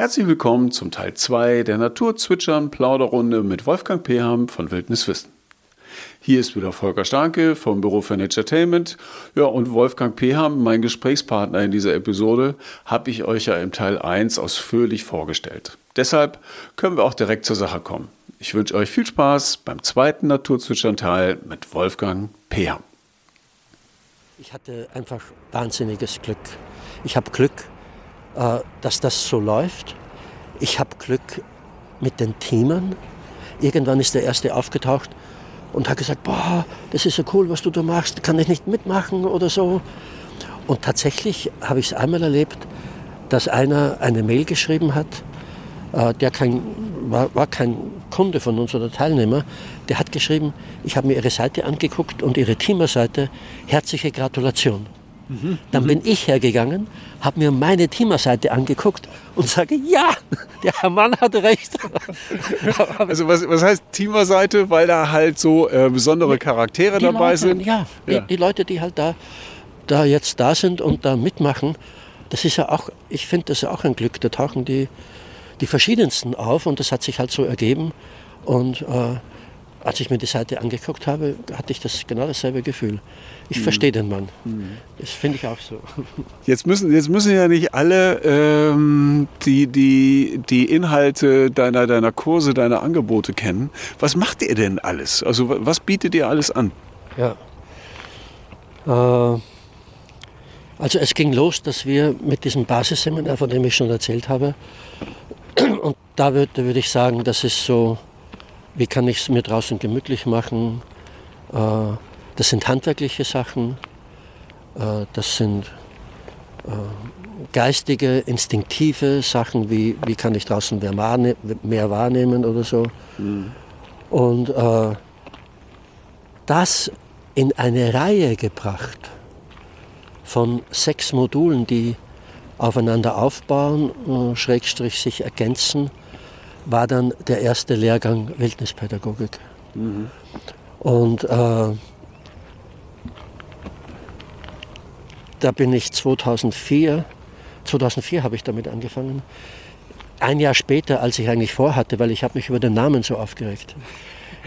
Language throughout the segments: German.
Herzlich willkommen zum Teil 2 der Naturzwitschern Plauderrunde mit Wolfgang Peham von Wildniswissen. Hier ist wieder Volker Starke vom Büro für Naturetainment. Ja, und Wolfgang Peham, mein Gesprächspartner in dieser Episode, habe ich euch ja im Teil 1 ausführlich vorgestellt. Deshalb können wir auch direkt zur Sache kommen. Ich wünsche euch viel Spaß beim zweiten Naturzwitschern-Teil mit Wolfgang Peham. Ich hatte einfach wahnsinniges Glück. Ich habe Glück, dass das so läuft. Ich habe Glück mit den Teamern. Irgendwann ist der erste aufgetaucht und hat gesagt, boah, das ist so cool, was du da machst, kann ich nicht mitmachen oder so. Und tatsächlich habe ich es einmal erlebt, dass einer eine Mail geschrieben hat, äh, der kein, war, war kein Kunde von uns oder Teilnehmer, der hat geschrieben, ich habe mir Ihre Seite angeguckt und Ihre Teamerseite, herzliche Gratulation. Mhm. Dann bin ich hergegangen, habe mir meine Teamerseite angeguckt und sage, ja, der Herr Mann hatte recht. also was, was heißt Teamerseite? Weil da halt so äh, besondere Charaktere die dabei Leute, sind? Ja, ja. Die, die, Leute, die halt da, da jetzt da sind und da mitmachen, das ist ja auch, ich finde das ja auch ein Glück. Da tauchen die, die verschiedensten auf und das hat sich halt so ergeben. Und äh, als ich mir die Seite angeguckt habe, hatte ich das genau dasselbe Gefühl. Ich mhm. verstehe den Mann. Mhm. Das finde ich auch so. Jetzt müssen, jetzt müssen ja nicht alle ähm, die, die, die Inhalte deiner, deiner Kurse, deiner Angebote kennen. Was macht ihr denn alles? Also was bietet ihr alles an? Ja. Äh, also es ging los, dass wir mit diesem Basisseminar, von dem ich schon erzählt habe, und da würde, würd ich sagen, das ist so wie kann ich es mir draußen gemütlich machen. Äh, das sind handwerkliche Sachen, äh, das sind äh, geistige, instinktive Sachen, wie, wie kann ich draußen mehr, mehr wahrnehmen oder so. Mhm. Und das in eine Reihe gebracht von sechs Modulen, die aufeinander aufbauen, schrägstrich sich ergänzen war dann der erste Lehrgang Wildnispädagogik. Mhm. Und äh, da bin ich 2004, 2004 habe ich damit angefangen. Ein Jahr später, als ich eigentlich vorhatte, weil ich habe mich über den Namen so aufgeregt.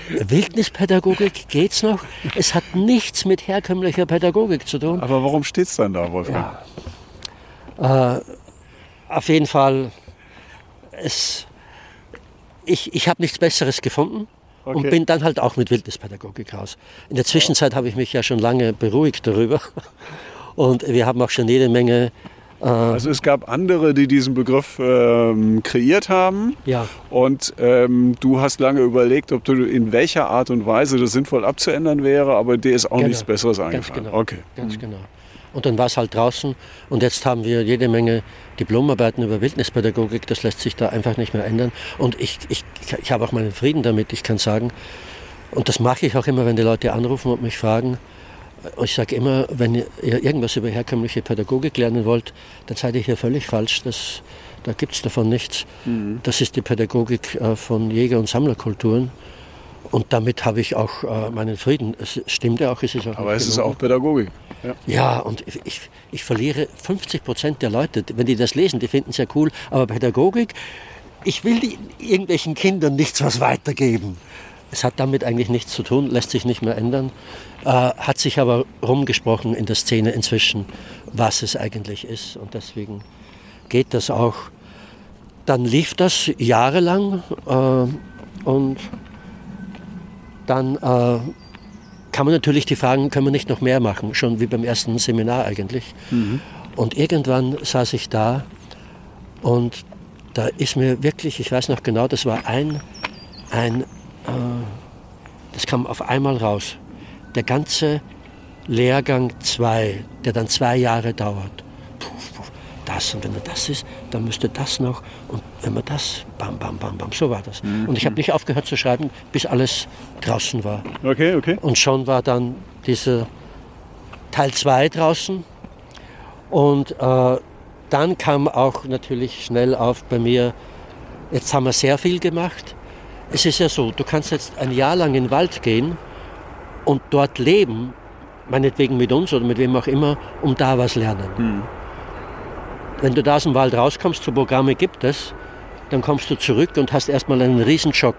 Wildnispädagogik geht's noch? Es hat nichts mit herkömmlicher Pädagogik zu tun. Aber warum steht es dann da, Wolfgang? Ja. Äh, auf jeden Fall, es, ich, ich habe nichts Besseres gefunden. Okay. Und bin dann halt auch mit Wildnispädagogik raus. In der Zwischenzeit habe ich mich ja schon lange beruhigt darüber. Und wir haben auch schon jede Menge äh, also es gab andere, die diesen Begriff ähm, kreiert haben. Ja. Und ähm, du hast lange überlegt, ob du in welcher Art und Weise das sinnvoll abzuändern wäre, aber dir ist auch genau. nichts Besseres eingefallen. Ganz genau. Okay. Ganz mhm. genau. Und dann war es halt draußen und jetzt haben wir jede Menge Diplomarbeiten über Wildnispädagogik, das lässt sich da einfach nicht mehr ändern. Und ich, ich, ich habe auch meinen Frieden damit, ich kann sagen, und das mache ich auch immer, wenn die Leute anrufen und mich fragen, ich sage immer, wenn ihr irgendwas über herkömmliche Pädagogik lernen wollt, dann seid ihr hier völlig falsch. Das, da gibt es davon nichts. Mhm. Das ist die Pädagogik äh, von Jäger- und Sammlerkulturen. Und damit habe ich auch äh, meinen Frieden. Es stimmt ja auch, es ist auch. Aber es ist auch Pädagogik. Ja, ja und ich, ich verliere 50 Prozent der Leute, wenn die das lesen, die finden es ja cool. Aber Pädagogik, ich will die, irgendwelchen Kindern nichts was weitergeben. Es hat damit eigentlich nichts zu tun, lässt sich nicht mehr ändern. Äh, hat sich aber rumgesprochen in der Szene inzwischen, was es eigentlich ist. Und deswegen geht das auch. Dann lief das jahrelang äh, und dann äh, kann man natürlich die Fragen, können wir nicht noch mehr machen, schon wie beim ersten Seminar eigentlich. Mhm. Und irgendwann saß ich da und da ist mir wirklich, ich weiß noch genau, das war ein, ein das kam auf einmal raus. Der ganze Lehrgang 2, der dann zwei Jahre dauert, das und wenn er das ist, dann müsste das noch und wenn man das, bam, bam, bam, bam, so war das. Mhm. Und ich habe nicht aufgehört zu schreiben, bis alles draußen war. Okay, okay. Und schon war dann dieser Teil 2 draußen und äh, dann kam auch natürlich schnell auf bei mir, jetzt haben wir sehr viel gemacht. Es ist ja so, du kannst jetzt ein Jahr lang in den Wald gehen und dort leben, meinetwegen mit uns oder mit wem auch immer, um da was lernen. Mhm wenn du da aus dem Wald rauskommst, so Programme gibt es, dann kommst du zurück und hast erstmal einen Riesenschock.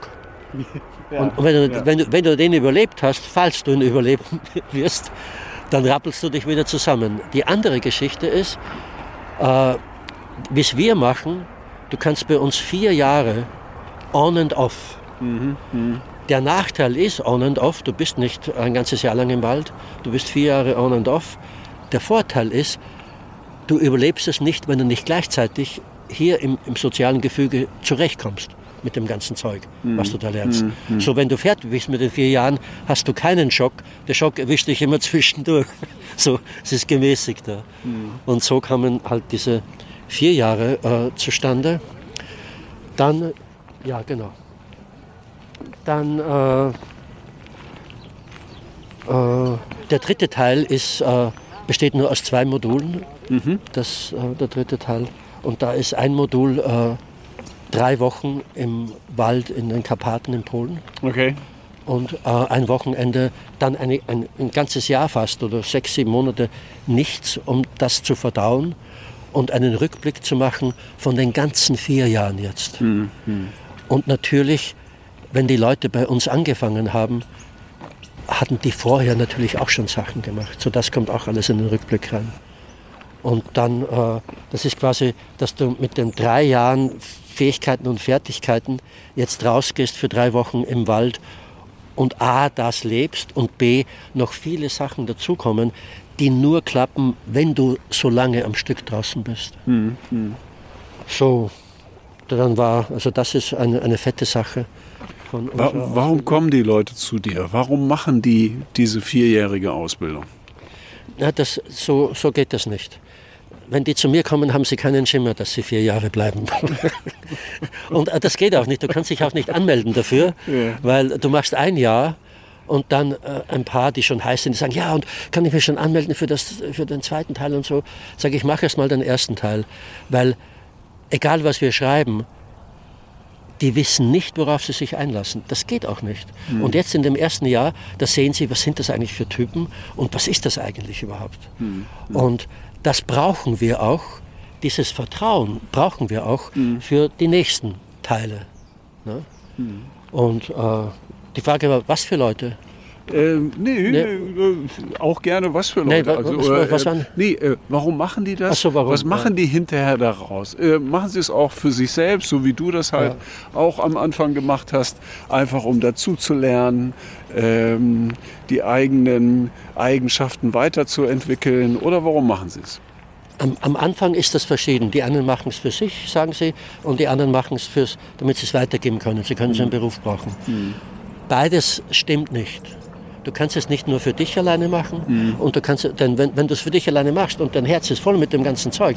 Ja, und wenn du, ja. wenn, du, wenn du den überlebt hast, falls du ihn überleben wirst, dann rappelst du dich wieder zusammen. Die andere Geschichte ist, äh, wie es wir machen, du kannst bei uns vier Jahre on and off. Mhm, mh. Der Nachteil ist on and off, du bist nicht ein ganzes Jahr lang im Wald, du bist vier Jahre on and off. Der Vorteil ist, du überlebst es nicht, wenn du nicht gleichzeitig hier im, im sozialen Gefüge zurechtkommst mit dem ganzen Zeug, mhm. was du da lernst. Mhm. mhm. So, wenn du fertig bist mit den vier Jahren, hast du keinen Schock. Der Schock erwischt dich immer zwischendurch. So, es ist gemäßigter. Mhm. Und so kamen halt diese vier Jahre äh, zustande. Dann, ja, genau. Dann äh, äh, der dritte Teil ist, äh, besteht nur aus zwei Modulen. Mhm. Das, der dritte Teil. Und da ist ein Modul drei Wochen im Wald in den Karpaten in Polen. Okay. Und äh, ein Wochenende, dann eine, ein, ein, ganzes Jahr fast oder sechs, sieben Monate nichts, um das zu verdauen und einen Rückblick zu machen von den ganzen vier Jahren jetzt. Mhm. Und natürlich, wenn die Leute bei uns angefangen haben, hatten die vorher natürlich auch schon Sachen gemacht. So das kommt auch alles in den Rückblick rein. Und dann, äh, das ist quasi, dass du mit den drei Jahren Fähigkeiten und Fertigkeiten jetzt rausgehst für drei Wochen im Wald und A, das lebst und B, noch viele Sachen dazukommen, die nur klappen, wenn du so lange am Stück draußen bist. Mhm. So, dann war, also das ist eine, eine fette Sache. Warum kommen die Leute zu dir? Warum machen die diese vierjährige Ausbildung? Ja, das, so, so geht das nicht wenn die zu mir kommen, haben sie keinen Schimmer, dass sie vier Jahre bleiben. und äh, das geht auch nicht. Du kannst dich auch nicht anmelden dafür, ja. weil du machst ein Jahr und dann äh, ein paar, die schon heiß sind, die sagen, ja, und kann ich mich schon anmelden für, das, für den zweiten Teil und so. Sage ich, mache erst mal den ersten Teil, weil egal was wir schreiben, die wissen nicht, worauf sie sich einlassen. Das geht auch nicht. Mhm. Und jetzt in dem ersten Jahr, da sehen sie, was sind das eigentlich für Typen und was ist das eigentlich überhaupt. Mhm. Und das brauchen wir auch, dieses Vertrauen brauchen wir auch mhm. für die nächsten Teile. Ne? Mhm. Und äh, die Frage war, was für Leute? Ähm, nee, nee. Äh, auch gerne was für Leute. Nee, also, was, was äh, nee, äh, warum machen die das? So, warum? Was machen die hinterher daraus? Äh, machen sie es auch für sich selbst, so wie du das halt ja. auch am Anfang gemacht hast, einfach um dazu zu lernen, ähm, die eigenen Eigenschaften weiterzuentwickeln? Oder warum machen sie es? Am, am, Anfang ist das verschieden. Die einen machen es für sich, sagen sie, und die anderen machen es, fürs, damit sie es weitergeben können. Sie können mhm. einen Beruf brauchen. Mhm. Beides stimmt nicht. Du kannst es nicht nur für dich alleine machen. Mhm. Und du kannst, denn wenn, wenn du es für dich alleine machst und dein Herz ist voll mit dem ganzen Zeug,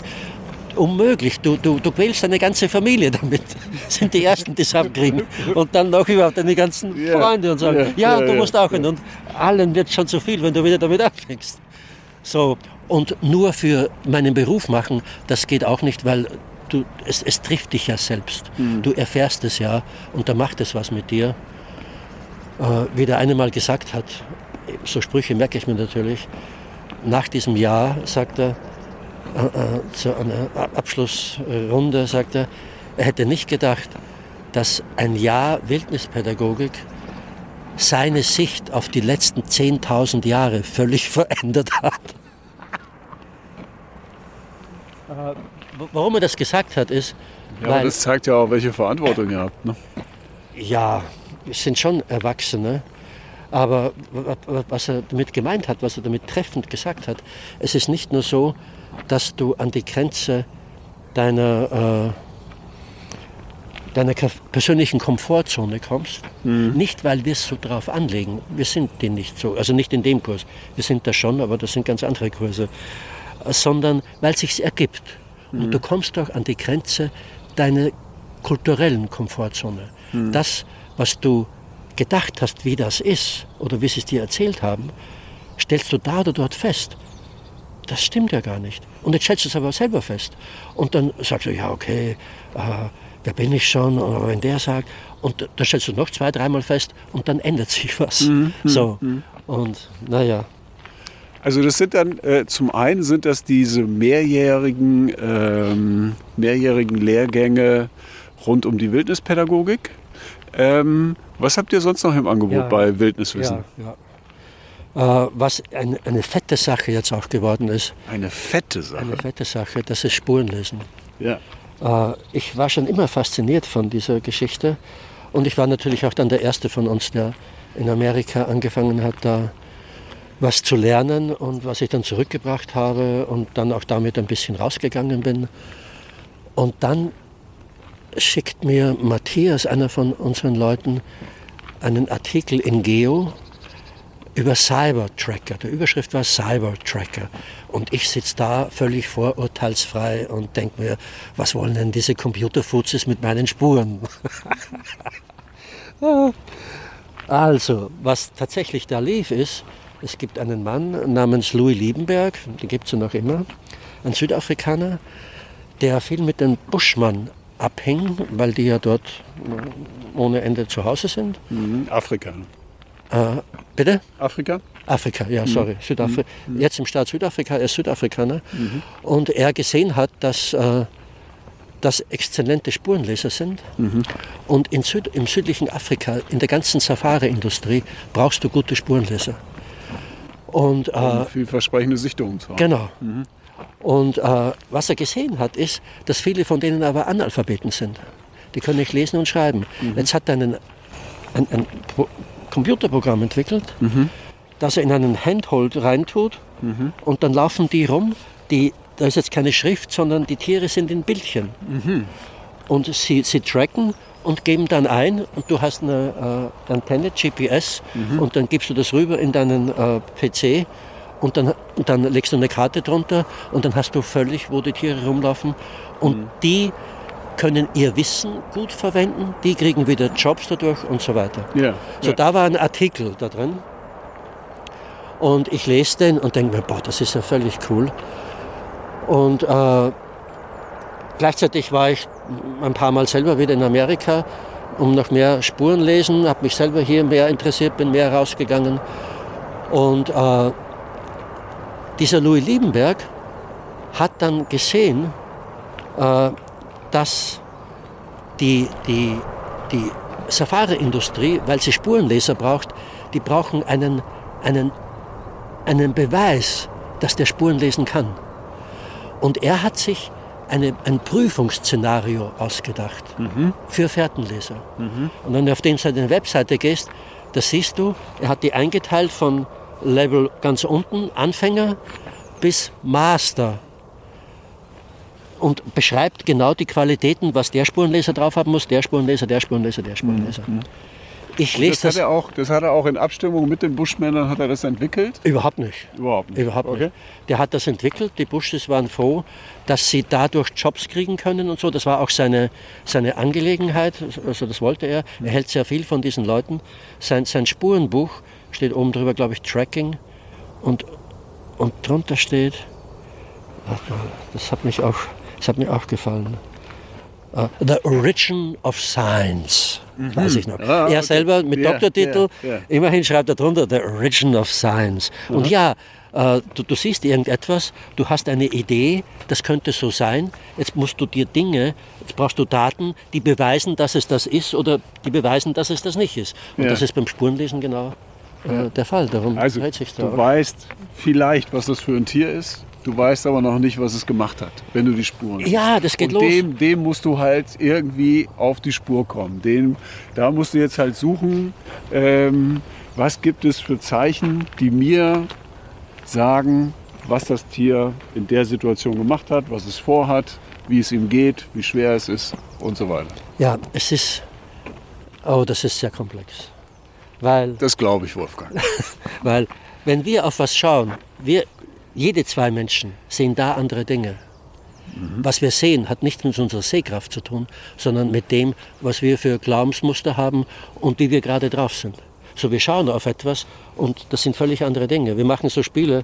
unmöglich. Du, du, du quälst deine ganze Familie damit. Sind die Ersten, die es abkriegen. Und dann noch überhaupt deine ganzen Freunde und sagen, ja, ja, du musst auch hin. Und allen wird schon zu viel, wenn du wieder damit anfängst. So, und nur für meinen Beruf machen, das geht auch nicht, weil du, es, es trifft dich ja selbst. Mhm. Du erfährst es ja und da macht es was mit dir. Äh, wie der eine mal gesagt hat, so Sprüche merke ich mir natürlich, nach diesem Jahr, sagt er, äh, äh, zu einer Abschlussrunde, sagt er, er hätte nicht gedacht, dass ein Jahr Wildnispädagogik seine Sicht auf die letzten 10.000 Jahre völlig verändert hat. Warum er das gesagt hat, ist. Ja, weil, das zeigt ja auch, welche Verantwortung ihr habt. Ne? Ja, sind schon Erwachsene. Aber was er damit gemeint hat, was er damit treffend gesagt hat, es ist nicht nur so, dass du an die Grenze deiner, äh, deiner persönlichen Komfortzone kommst. Mhm. Nicht, weil wir es so drauf anlegen. Wir sind den nicht so. Also nicht in dem Kurs. Wir sind da schon, aber das sind ganz andere Kurse. Sondern weil es sich ergibt. Mhm. Und du kommst doch an die Grenze deiner kulturellen Komfortzone. Mhm. Das, was du gedacht hast, wie das ist oder wie sie es dir erzählt haben, stellst du da oder dort fest. Das stimmt ja gar nicht. Und jetzt stellst du es aber selber fest. Und dann sagst du, ja, okay, äh, wer bin ich schon? Oder wenn der sagt. Und dann stellst du noch zwei, dreimal fest und dann ändert sich was. Mhm. So. Mhm. Und naja. Also das sind dann, äh, zum einen sind das diese mehrjährigen, ähm, mehrjährigen Lehrgänge rund um die Wildnispädagogik. Ähm, was habt ihr sonst noch im Angebot Ja. bei Wildniswissen? Ja, ja. Äh, was ein, eine fette Sache jetzt auch geworden ist, Eine fette Sache. eine fette Sache, das ist Spurenlesen. Ja. Äh, ich war schon immer fasziniert von dieser Geschichte und ich war natürlich auch dann der Erste von uns, der in Amerika angefangen hat, da was zu lernen und was ich dann zurückgebracht habe und dann auch damit ein bisschen rausgegangen bin. Und dann schickt mir Matthias, einer von unseren Leuten, einen Artikel in Geo über Cybertracker. Die Überschrift war Cybertracker. Und ich sitze da völlig vorurteilsfrei und denke mir, was wollen denn diese Computerfuzis mit meinen Spuren? also, was tatsächlich da lief, ist, es gibt einen Mann namens Louis Liebenberg, den gibt es ja noch immer, ein Südafrikaner, der viel mit den Buschmann abhing, weil die ja dort äh, ohne Ende zu Hause sind. Mhm. Afrika. Äh, bitte? Afrika? Afrika, ja, sorry. Südafrika. Jetzt im Staat Südafrika, er ist Südafrikaner. Und er gesehen hat, dass äh, das exzellente Spurenleser sind. Und in Süd, im südlichen Afrika, in der ganzen Safari-Industrie, brauchst du gute Spurenleser. Und, äh, Um vielversprechende Sichtungen zu haben. Genau. Und äh, was er gesehen hat, ist, dass viele von denen aber Analphabeten sind. Die können nicht lesen und schreiben. Jetzt hat er einen, ein, ein Pro Computerprogramm entwickelt, das er in einen Handhold reintut und dann laufen die rum. Die, da ist jetzt keine Schrift, sondern die Tiere sind in Bildchen. Und sie, sie tracken und geben dann ein und du hast eine äh, Antenne, GPS und dann gibst du das rüber in deinen äh, PC und dann, dann legst du eine Karte drunter und dann hast du völlig, wo die Tiere rumlaufen und die können ihr Wissen gut verwenden, die kriegen wieder Jobs dadurch und so weiter. Ja. So, ja. da war ein Artikel da drin. Und ich lese den und denke mir, boah, das ist ja völlig cool. Und äh, gleichzeitig war ich ein paar Mal selber wieder in Amerika, um noch mehr Spuren lesen, habe mich selber hier mehr interessiert, bin mehr rausgegangen. Und äh, dieser Louis Liebenberg hat dann gesehen, äh, dass die, die, die Safari-Industrie, weil sie Spurenleser braucht, die brauchen einen, einen, einen Beweis, dass der Spuren lesen kann. Und er hat sich eine, ein Prüfungsszenario ausgedacht für Fährtenleser. Und wenn du auf den seine Webseite gehst, da siehst du, er hat die eingeteilt von Level ganz unten, Anfänger, bis Master. Und beschreibt genau die Qualitäten, was der Spurenleser drauf haben muss, der Spurenleser, der Spurenleser, der Spurenleser. Ich Das lese hat, das, er auch, das hat er auch in Abstimmung mit den Buschmännern hat er das entwickelt? überhaupt nicht. Überhaupt nicht. Überhaupt okay. nicht. Der hat das entwickelt. Die Bushes waren froh, dass sie dadurch Jobs kriegen können und so. Das war auch seine, seine Angelegenheit. Also das wollte er. Er hält sehr viel von diesen Leuten. Sein, sein Spurenbuch steht oben drüber, glaube ich, Tracking. Und, und drunter steht, das hat, mich auch, das hat mir auch gefallen. Uh, The Origin of Science, weiß ich noch. Ah, er okay. selber mit Ja, Doktortitel, ja, ja. immerhin schreibt er drunter The Origin of Science. Und ja, äh, du, du siehst irgendetwas, du hast eine Idee, das könnte so sein. Jetzt musst du dir Dinge, jetzt brauchst du Daten, die beweisen, dass es das ist oder die beweisen, dass es das nicht ist. Und das ist beim Spurenlesen genau äh, der Fall. Darum Also sich da. du weißt vielleicht, was das für ein Tier ist. Du weißt aber noch nicht, was es gemacht hat, wenn du die Spuren siehst. Ja, das geht Und los. Dem, dem musst du halt irgendwie auf die Spur kommen. Den, da musst du jetzt halt suchen, ähm, was gibt es für Zeichen, die mir sagen, was das Tier in der Situation gemacht hat, was es vorhat, wie es ihm geht, wie schwer es ist und so weiter. Ja, es ist, oh, das ist sehr komplex. Weil Das glaube ich, Wolfgang. Weil wenn wir auf was schauen, wir, jede zwei Menschen sehen da andere Dinge. Was wir sehen, hat nichts mit unserer Sehkraft zu tun, sondern mit dem, was wir für Glaubensmuster haben und wie wir gerade drauf sind. So, wir schauen auf etwas und das sind völlig andere Dinge. Wir machen so Spiele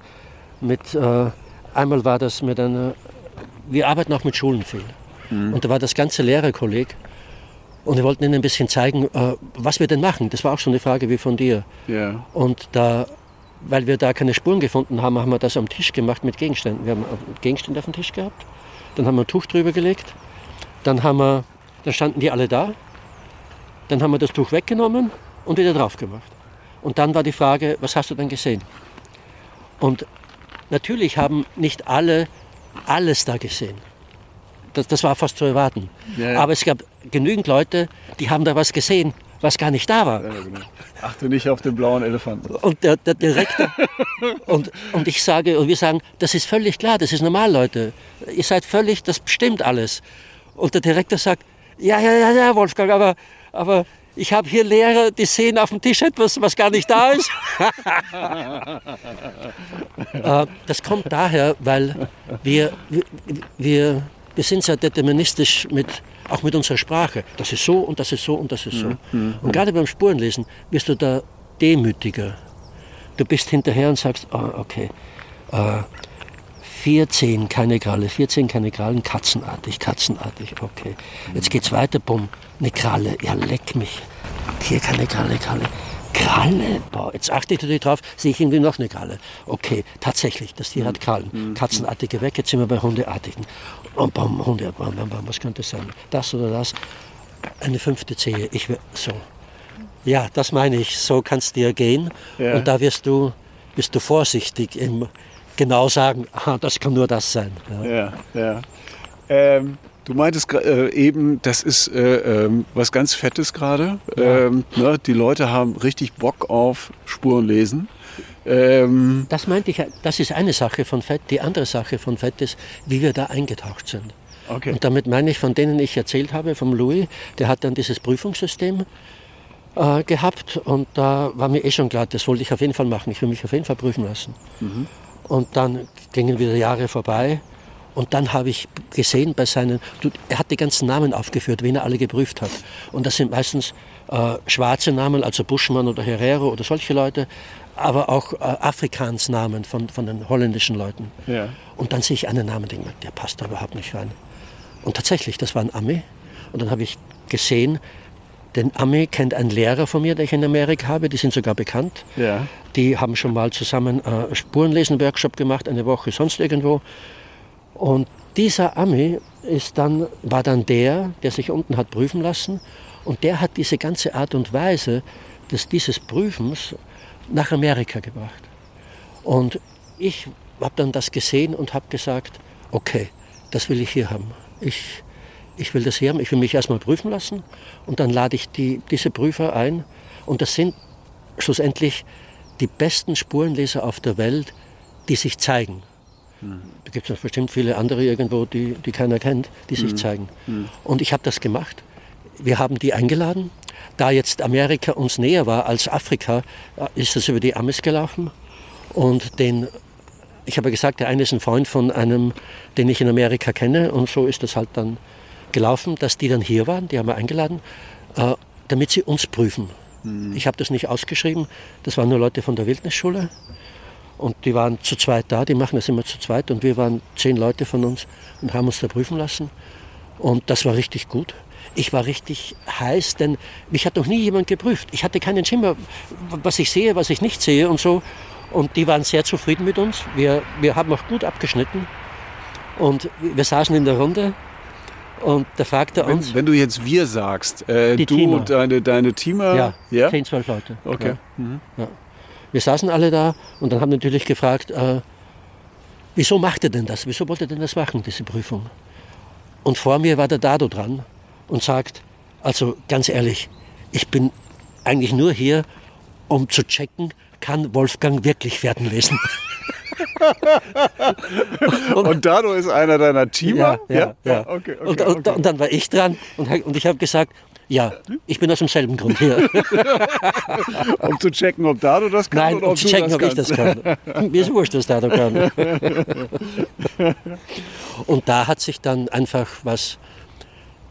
mit, äh, einmal war das mit einer, wir arbeiten auch mit Schulen viel. Und da war das ganze Lehrerkolleg und wir wollten ihnen ein bisschen zeigen, äh, was wir denn machen. Das war auch schon eine Frage wie von dir. Ja. Und da weil wir da keine Spuren gefunden haben, haben wir das am Tisch gemacht mit Gegenständen. Wir haben Gegenstände auf dem Tisch gehabt, dann haben wir ein Tuch drüber gelegt, dann, haben wir, dann standen die alle da, dann haben wir das Tuch weggenommen und wieder drauf gemacht. Und dann war die Frage, was hast du denn gesehen? Und natürlich haben nicht alle alles da gesehen. Das, das war fast zu erwarten. Ja, ja. Aber es gab genügend Leute, die haben da was gesehen, was gar nicht da war. Ja, genau. Achte nicht auf den blauen Elefanten. Und der, der Direktor und, und ich sage und wir sagen, das ist völlig klar, das ist normal, Leute. Ihr seid völlig, das stimmt alles. Und der Direktor sagt, ja, ja, ja, ja, Wolfgang, aber, aber ich habe hier Lehrer, die sehen auf dem Tisch etwas, was gar nicht da ist. Äh, das kommt daher, weil wir, wir, wir sind sehr deterministisch mit, auch mit unserer Sprache. Das ist so und das ist so und das ist so. Mhm. mhm. Und gerade beim Spurenlesen wirst du da demütiger. Du bist hinterher und sagst, oh, okay, äh, 14 keine Kralle, 14 keine Krallen, katzenartig, katzenartig, okay. Jetzt geht's weiter, bumm, eine Kralle, ja leck mich. Hier keine Kralle, Kralle. Kralle, boah, jetzt achte ich natürlich drauf, sehe ich irgendwie noch eine Kralle. Okay, tatsächlich, das Tier hat Krallen. Mhm. Katzenartige weg, jetzt sind wir bei Hundeartigen. Und bam, Hunde, bam, bam, bam, was könnte es sein? Das oder das? Eine fünfte Zehe, ich so. Ja, das meine ich, so kann es dir gehen. Ja. Und da wirst du, bist du vorsichtig im genau sagen, aha, das kann nur das sein. Ja, ja. ja. Ähm, du meintest äh, eben, das ist äh, ähm, was ganz Fettes gerade. Ja. Ähm, ne, die Leute haben richtig Bock auf Spurenlesen. Ähm, das meinte ich, das ist eine Sache von Fett. Die andere Sache von Fett ist, wie wir da eingetaucht sind. Okay. Und damit meine ich, von denen ich erzählt habe, vom Louis, der hat dann dieses Prüfungssystem äh, gehabt und da war mir eh schon klar, das wollte ich auf jeden Fall machen. Ich will mich auf jeden Fall prüfen lassen. Mhm. Und dann gingen wieder Jahre vorbei. Und dann habe ich gesehen bei seinen, er hat die ganzen Namen aufgeführt, wen er alle geprüft hat. Und das sind meistens äh, schwarze Namen, also Buschmann oder Herrero oder solche Leute, aber auch äh, Afrikaans-Namen von, von den holländischen Leuten. Ja. Und dann sehe ich einen Namen, denke der passt da überhaupt nicht rein. Und tatsächlich, das war ein Ami. Und dann habe ich gesehen, den Ami kennt ein Lehrer von mir, den ich in Amerika habe, die sind sogar bekannt. Ja. Die haben schon mal zusammen einen Spurenlesen-Workshop gemacht, eine Woche sonst irgendwo. Und dieser Ami ist dann, war dann der, der sich unten hat prüfen lassen. Und der hat diese ganze Art und Weise des, dieses Prüfens nach Amerika gebracht. Und ich habe dann das gesehen und habe gesagt, okay, das will ich hier haben. Ich, ich will das hier haben, ich will mich erstmal prüfen lassen und dann lade ich die, diese Prüfer ein. Und das sind schlussendlich die besten Spurenleser auf der Welt, die sich zeigen. Mhm. Da gibt es bestimmt viele andere irgendwo, die, die keiner kennt, die sich mhm. zeigen. Mhm. Und ich habe das gemacht. Wir haben die eingeladen. Da jetzt Amerika uns näher war als Afrika, äh, ist das über die Amis gelaufen. Und den, ich habe gesagt, der eine ist ein Freund von einem, den ich in Amerika kenne. Und so ist das halt dann gelaufen, dass die dann hier waren, die haben wir eingeladen, äh, damit sie uns prüfen. Mhm. Ich habe das nicht ausgeschrieben, das waren nur Leute von der Wildnisschule und die waren zu zweit da, die machen das immer zu zweit und wir waren zehn Leute von uns und haben uns da prüfen lassen und das war richtig gut. Ich war richtig heiß, denn mich hat noch nie jemand geprüft. Ich hatte keinen Schimmer, was ich sehe, was ich nicht sehe und so. Und die waren sehr zufrieden mit uns. Wir, wir haben auch gut abgeschnitten. Und wir saßen in der Runde und da fragt er uns. Wenn, wenn du jetzt wir sagst, äh, du Teamer. und deine, deine Teamer. Ja, ja, 10, 12 Leute. Okay. Ja. Mhm. Ja. Wir saßen alle da und dann haben natürlich gefragt, äh, wieso macht er denn das? Wieso wollte er denn das machen, diese Prüfung? Und vor mir war der Dado dran und sagt, also ganz ehrlich, ich bin eigentlich nur hier, um zu checken, kann Wolfgang wirklich Pferden lesen? und, und Dado ist einer deiner Teamer? Ja, ja. ja. Okay, okay, und, und, und, dann war ich dran und, und ich habe gesagt, ja, ich bin aus demselben Grund hier. um zu checken, ob Dado das kann Nein, oder um zu checken, ob ich das kann. Mir ist wurscht, was Dado kann. und da hat sich dann einfach was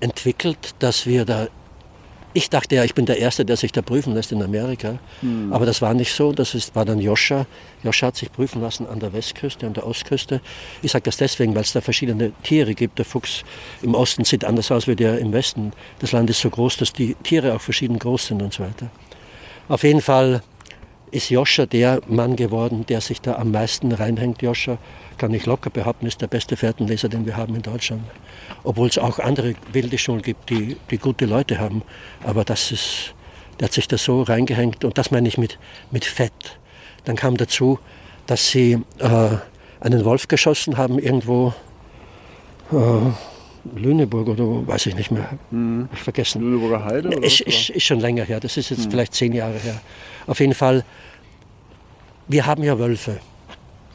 entwickelt, dass wir da ich dachte ja, ich bin der Erste, der sich da prüfen lässt in Amerika. Mhm. Aber das war nicht so. Das ist, war dann Joscha. Joscha hat sich prüfen lassen an der Westküste, an der Ostküste. Ich sage das deswegen, weil es da verschiedene Tiere gibt. Der Fuchs im Osten sieht anders aus wie der im Westen. Das Land ist so groß, dass die Tiere auch verschieden groß sind und so weiter. Auf jeden Fall ist Joscha der Mann geworden, der sich da am meisten reinhängt. Joscha, kann ich locker behaupten, ist der beste Fährtenleser, den wir haben in Deutschland. Obwohl es auch andere wilde Schulen gibt, die, die gute Leute haben. Aber das ist, der hat sich da so reingehängt und das meine ich mit, mit Fett. Dann kam dazu, dass sie äh, einen Wolf geschossen haben irgendwo. Äh, Lüneburg oder weiß ich nicht mehr. Mhm. Vergessen. Lüneburger Heide? Oder ist, ist, ist, schon länger her. Das ist jetzt mhm. vielleicht zehn Jahre her. Auf jeden Fall, wir haben ja Wölfe.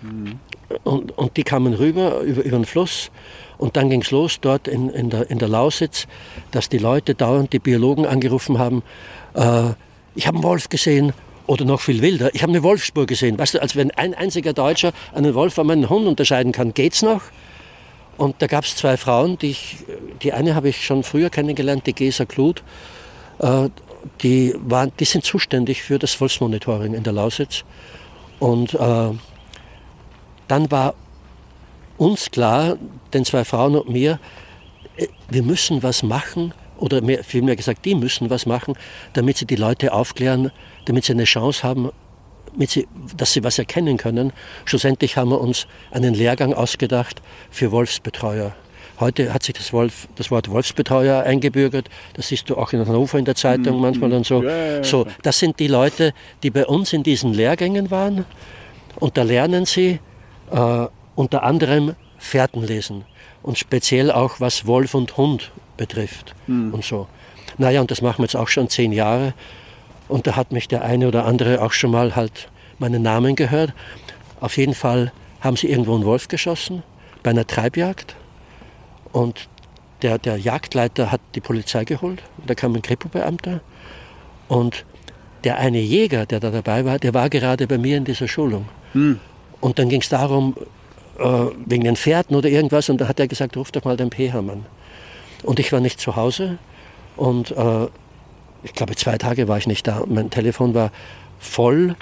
Mhm. Und, und die kamen rüber über, über den Fluss. Und dann ging es los dort in, in, der, in der Lausitz, dass die Leute dauernd die Biologen angerufen haben, äh, ich habe einen Wolf gesehen oder noch viel wilder, ich habe eine Wolfsspur gesehen. Weißt du, als wenn ein einziger Deutscher einen Wolf von einem Hund unterscheiden kann, geht's noch? Und da gab es zwei Frauen, die, ich, die eine habe ich schon früher kennengelernt, die Gesa Kluth. Äh, die, waren, die sind zuständig für das Volksmonitoring in der Lausitz. Und äh, dann war uns klar, den zwei Frauen und mir, äh, wir müssen was machen, oder mehr, vielmehr gesagt, die müssen was machen, damit sie die Leute aufklären, damit sie eine Chance haben, sie, dass sie was erkennen können. Schlussendlich haben wir uns einen Lehrgang ausgedacht für Wolfsbetreuer. Heute hat sich das, Wolf, das Wort Wolfsbetreuer eingebürgert. Das siehst du auch in Hannover in der Zeitung mhm. manchmal und so. So. Das sind die Leute, die bei uns in diesen Lehrgängen waren. Und da lernen sie äh, unter anderem Fährten lesen. Und speziell auch, was Wolf und Hund betrifft mhm. und so. Naja, und das machen wir jetzt auch schon zehn Jahre. Und da hat mich der eine oder andere auch schon mal halt meinen Namen gehört. Auf jeden Fall haben sie irgendwo einen Wolf geschossen bei einer Treibjagd. Und der, der Jagdleiter hat die Polizei geholt. Da kam ein Kripo-Beamter. Und der eine Jäger, der da dabei war, der war gerade bei mir in dieser Schulung. Hm. Und dann ging es darum, äh, wegen den Pferden oder irgendwas. Und da hat er gesagt, ruf doch mal den Pehermann. Und ich war nicht zu Hause. Und äh, ich glaube, zwei Tage war ich nicht da. Mein Telefon war voll.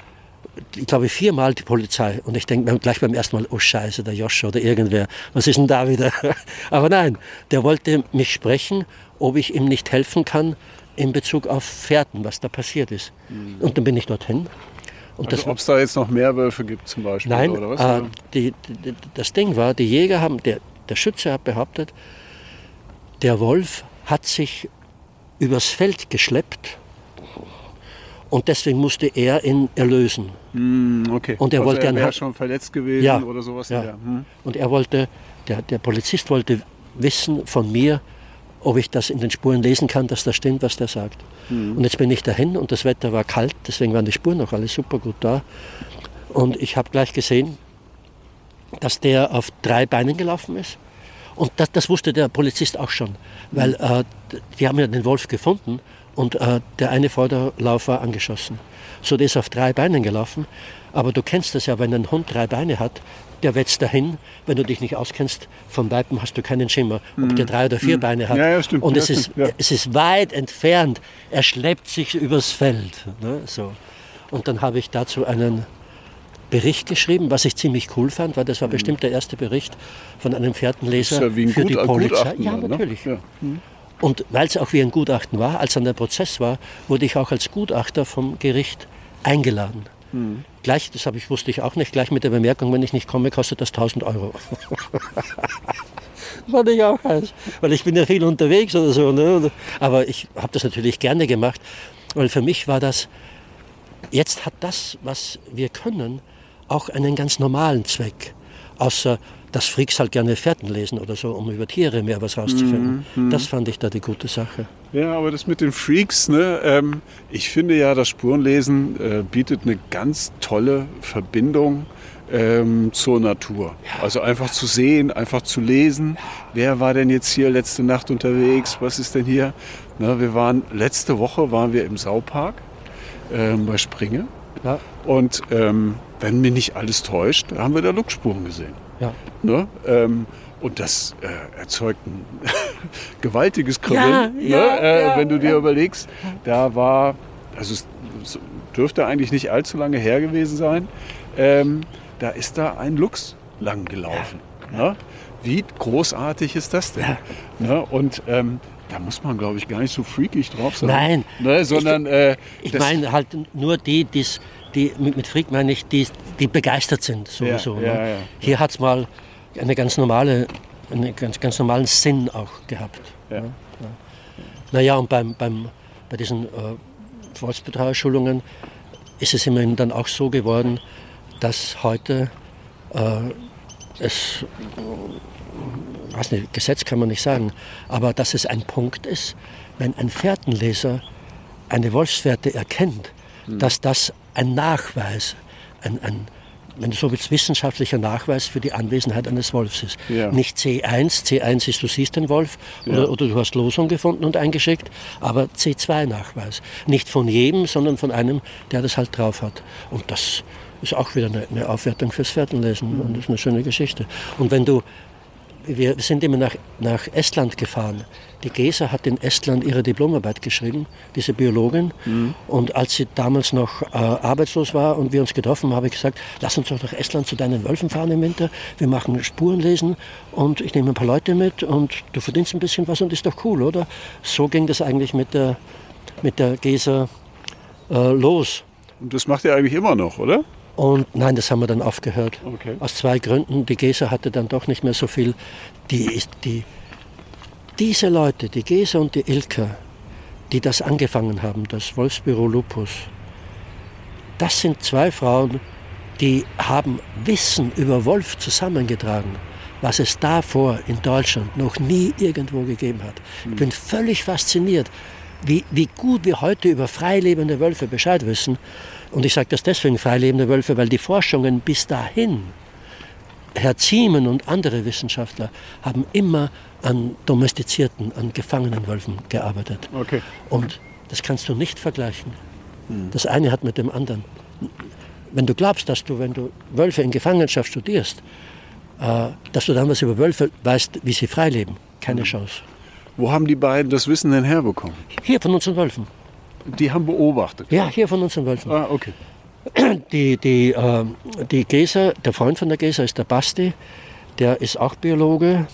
Ich glaube, viermal die Polizei. Und ich denke gleich beim ersten Mal, oh Scheiße, der Joshua oder irgendwer. Was ist denn da wieder? Aber nein, der wollte mich sprechen, ob ich ihm nicht helfen kann in Bezug auf Pferden, was da passiert ist. Mhm. Und dann bin ich dorthin. Und also ob es da jetzt noch mehr Wölfe gibt zum Beispiel? Nein, oder was? Äh, die, die, das Ding war, die Jäger haben, der, der Schütze hat behauptet, der Wolf hat sich übers Feld geschleppt und deswegen musste er ihn erlösen. Mm, okay. Und er also wollte er wäre schon verletzt gewesen ja, oder sowas. Ja. Hm. Und er wollte, der, der Polizist wollte wissen von mir, ob ich das in den Spuren lesen kann, dass das stimmt, was der sagt. Mhm. Und jetzt bin ich dahin und das Wetter war kalt, deswegen waren die Spuren noch alle super gut da. Und ich habe gleich gesehen, dass der auf drei Beinen gelaufen ist. Und das, das wusste der Polizist auch schon, weil äh, die haben ja den Wolf gefunden und äh, der eine Vorderlauf war angeschossen. So, der ist auf drei Beinen gelaufen. Aber du kennst das ja, wenn ein Hund drei Beine hat, der wetzt dahin. Wenn du dich nicht auskennst, vom Weiben hast du keinen Schimmer, ob mhm. der drei oder vier mhm. Beine hat. Ja, ja, stimmt, und ja, es, ist, ja. es ist weit entfernt. Er schleppt sich übers Feld. Ne? So. Und dann habe ich dazu einen Bericht geschrieben, was ich ziemlich cool fand, weil das war mhm. bestimmt der erste Bericht von einem Pferdenleser ja für die Polizei. Ja, ne? natürlich. Ja. Und weil es auch wie ein Gutachten war, als dann der Prozess war, wurde ich auch als Gutachter vom Gericht eingeladen. Mhm. Gleich, das ich, wusste ich auch nicht, gleich mit der Bemerkung, wenn ich nicht komme, kostet das 1000 Euro. fand ich auch heiß, weil ich bin ja viel unterwegs oder so. Ne? Aber ich habe das natürlich gerne gemacht, weil für mich war das, jetzt hat das, was wir können, auch einen ganz normalen Zweck. Außer, dass Freaks halt gerne Fährten lesen oder so, um über Tiere mehr was rauszufinden. Mm, mm. Das fand ich da die gute Sache. Ja, aber das mit den Freaks, ne, ähm, ich finde ja, das Spurenlesen äh, bietet eine ganz tolle Verbindung ähm, zur Natur. Also einfach zu sehen, einfach zu lesen. Wer war denn jetzt hier letzte Nacht unterwegs? Was ist denn hier? Na, wir waren letzte Woche waren wir im Saupark ähm, bei Springe. Ja. Und ähm, wenn mir nicht alles täuscht, haben wir da Luckspuren gesehen. Ja. Ne? Ähm, und das äh, erzeugt ein gewaltiges Kribbeln, ja, ne? äh, ja, wenn du dir überlegst, da war, also es dürfte eigentlich nicht allzu lange her gewesen sein, ähm, da ist da ein Luchs lang gelaufen. Ne? Wie großartig ist das denn? Ne? Und ähm, da muss man, glaube ich, gar nicht so freakig drauf sein. Nein. Ne? Sondern, ich, äh, ich meine halt nur die, die die, mit, mit Freak meine ich, die, die begeistert sind sowieso. Ja, ne? ja. Hier hat es mal eine ganz normale, einen ganz, ganz normalen Sinn auch gehabt. Ja. Ne? Ja. Naja, und beim, beim, bei diesen äh, Volksbetreuerschulungen ist es immerhin dann auch so geworden, dass heute äh, es, äh, weiß nicht, Gesetz kann man nicht sagen, aber dass es ein Punkt ist, wenn ein Fährtenleser eine Wolfsfährte erkennt, dass das ein Nachweis, ein, ein, wenn du so willst, wissenschaftlicher Nachweis für die Anwesenheit eines Wolfs ist. Ja. Nicht C1, C1 ist, du siehst den Wolf Ja. oder, oder du hast Losung gefunden und eingeschickt, aber C2-Nachweis. Nicht von jedem, sondern von einem, der das halt drauf hat. Und das ist auch wieder eine, eine Aufwertung fürs Pferdenlesen und das ist eine schöne Geschichte. Und wenn du wir sind immer nach, nach Estland gefahren. Die Gesa hat in Estland ihre Diplomarbeit geschrieben, diese Biologin. Und als sie damals noch äh, arbeitslos war und wir uns getroffen haben, habe ich gesagt, lass uns doch nach Estland zu deinen Wölfen fahren im Winter. Wir machen Spurenlesen und ich nehme ein paar Leute mit und du verdienst ein bisschen was und ist doch cool, oder? So ging das eigentlich mit der, mit der Gesa äh, los. Und das macht ihr eigentlich immer noch, oder? Und nein, das haben wir dann aufgehört. Okay. Aus zwei Gründen. Die Gesa hatte dann doch nicht mehr so viel. Die, die, diese Leute, die Gesa und die Ilka, die das angefangen haben, das Wolfsbüro Lupus, das sind zwei Frauen, die haben Wissen über Wolf zusammengetragen, was es davor in Deutschland noch nie irgendwo gegeben hat. Ich bin völlig fasziniert, wie, wie gut wir heute über freilebende Wölfe Bescheid wissen. Und ich sage das deswegen freilebende Wölfe, weil die Forschungen bis dahin, Herr Ziemen und andere Wissenschaftler, haben immer an domestizierten, an gefangenen Wölfen gearbeitet. Okay. Und das kannst du nicht vergleichen. Das eine hat mit dem anderen. Wenn du glaubst, dass du, wenn du Wölfe in Gefangenschaft studierst, äh, dass du dann was über Wölfe weißt, wie sie frei leben, keine Chance. Wo haben die beiden das Wissen denn herbekommen? Hier von unseren Wölfen. Die haben beobachtet. Ja, hier von unseren Wölfen. Ah, okay. Die, die, äh, die Gesa, der Freund von der Gesa ist der Basti, der ist auch Biologe.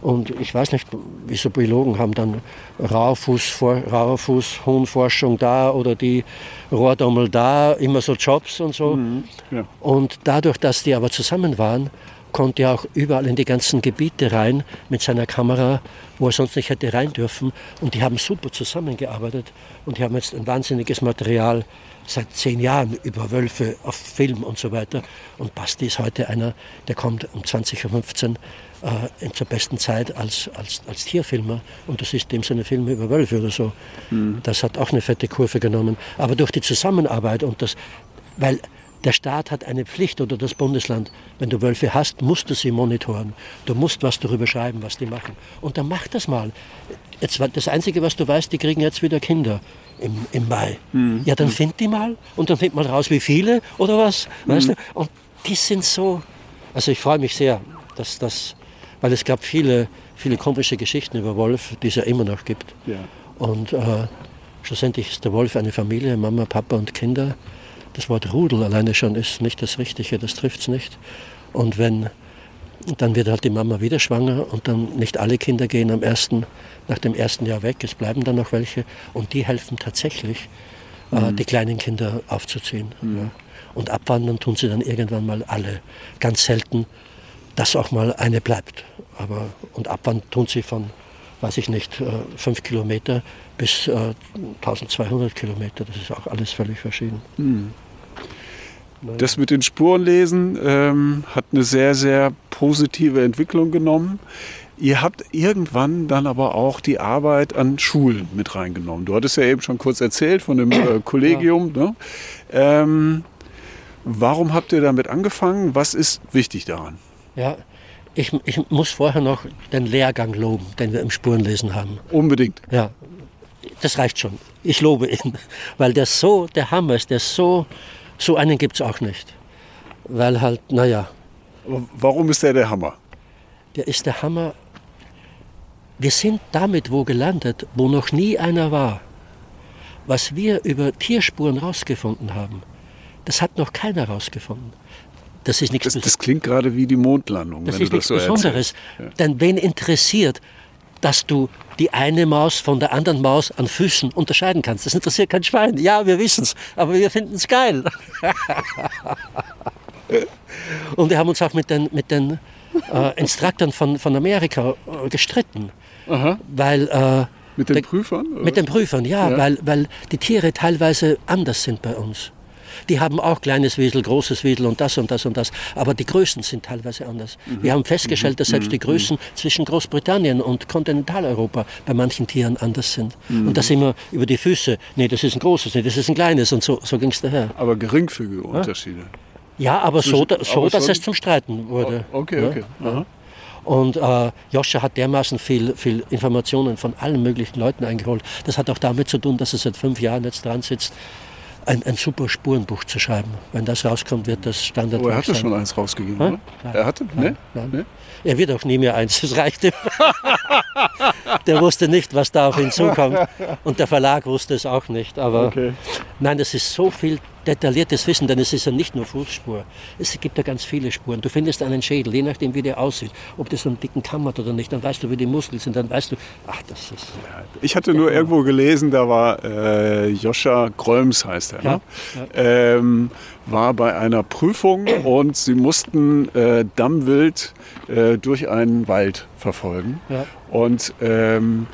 Und ich weiß nicht, wieso Biologen haben dann Raufuß, Raufuß Huhnforschung da oder die Rohrdommel da, immer so Jobs und so. Ja. Und dadurch, dass die aber zusammen waren, konnte er auch überall in die ganzen Gebiete rein mit seiner Kamera, wo er sonst nicht hätte rein dürfen. Und die haben super zusammengearbeitet und die haben jetzt ein wahnsinniges Material seit zehn Jahren über Wölfe auf Film und so weiter. Und Basti ist heute einer, der kommt um 20.15 Uhr äh, in- zur besten Zeit als, als, als Tierfilmer. Und das ist dem seine Filme über Wölfe oder so. Das hat auch eine fette Kurve genommen. Aber durch die Zusammenarbeit und das, weil der Staat hat eine Pflicht oder das Bundesland. Wenn du Wölfe hast, musst du sie monitoren. Du musst was darüber schreiben, was die machen. Und dann mach das mal. Jetzt, das Einzige, was du weißt, die kriegen jetzt wieder Kinder im, im Mai. Ja, dann find die mal und dann findet man raus, wie viele oder was. Weißt du? Und die sind so. Also ich freue mich sehr, dass das, weil es gab viele, viele komische Geschichten über Wolf, die es ja immer noch gibt. Ja. Und äh, schlussendlich ist der Wolf eine Familie, Mama, Papa und Kinder. Das Wort Rudel alleine schon ist nicht das Richtige, das trifft es nicht. Und wenn, dann wird halt die Mama wieder schwanger und dann nicht alle Kinder gehen am ersten, nach dem ersten Jahr weg, es bleiben dann noch welche und die helfen tatsächlich, äh, die kleinen Kinder aufzuziehen. Ja. Und abwandern tun sie dann irgendwann mal alle. Ganz selten, dass auch mal eine bleibt. Aber, und abwandern tun sie von, weiß ich nicht, äh, fünf Kilometer bis äh, 1200 Kilometer. Das ist auch alles völlig verschieden. Das mit den Spurenlesen ähm, hat eine sehr, sehr positive Entwicklung genommen. Ihr habt irgendwann dann aber auch die Arbeit an Schulen mit reingenommen. Du hattest ja eben schon kurz erzählt von dem äh, Kollegium. Ne? Ähm, warum habt ihr damit angefangen? Was ist wichtig daran? Ja, ich, ich muss vorher noch den Lehrgang loben, den wir im Spurenlesen haben. Unbedingt. Ja, das reicht schon. Ich lobe ihn, weil der so der Hammer ist, der so, so einen gibt es auch nicht. Weil halt, naja, warum ist der der Hammer? der ist der Hammer. Wir sind damit wo gelandet, wo noch nie einer war. Was wir über Tierspuren rausgefunden haben, das hat noch keiner rausgefunden. Das ist nichts Das, das klingt gerade wie die Mondlandung, Das wenn ist du das nichts so Besonderes. Ja. Denn wen interessiert dass du die eine Maus von der anderen Maus an Füßen unterscheiden kannst. Das interessiert kein Schwein. Ja, wir wissen es, aber wir finden es geil. Und wir haben uns auch mit den, mit den äh, Instruktern von, von Amerika äh, gestritten. Aha. Weil, äh, Mit den Prüfern? oder? Mit den Prüfern, ja, Ja. Weil, weil die Tiere teilweise anders sind bei uns. Die haben auch kleines Wiesel, großes Wiesel und das und das und das. Aber die Größen sind teilweise anders. Mhm. Wir haben festgestellt, dass selbst die Größen zwischen Großbritannien und Kontinentaleuropa bei manchen Tieren anders sind. Mhm. Und da sind wir über die Füße. Nee, das ist ein großes, nee, das ist ein kleines. Und so, so ging es daher. Aber geringfügige Unterschiede. Ja, aber so, Zwischen- da, so aber dass schon- es zum Streiten wurde. Okay, Ja. okay. Aha. Und äh, Joscha hat dermaßen viel, viel Informationen von allen möglichen Leuten eingeholt. Das hat auch damit zu tun, dass er seit fünf Jahren jetzt dran sitzt, ein, ein super Spurenbuch zu schreiben. Wenn das rauskommt, wird das Standard. Aber er hatte schon eins rausgegeben, Hä? oder? Nein. Er hatte? Ne? Nein. Ne? Er wird auch nie mehr eins, das reicht ihm. der wusste nicht, was da auf ihn zukommt. Und der Verlag wusste es auch nicht. Aber Okay. nein, das ist so viel detailliertes Wissen, denn es ist ja nicht nur Fußspur. Es gibt ja ganz viele Spuren. Du findest einen Schädel, je nachdem, wie der aussieht. Ob das so einen dicken Kamm hat oder nicht, dann weißt du, wie die Muskeln sind, dann weißt du, ach, das ist. Ich hatte nur irgendwo gelesen, da war äh, Joscha Grölms, heißt er, ne? Ja, Ähm, war bei einer Prüfung und sie mussten äh, Dammwild äh, durch einen Wald verfolgen. Ja. Und ähm,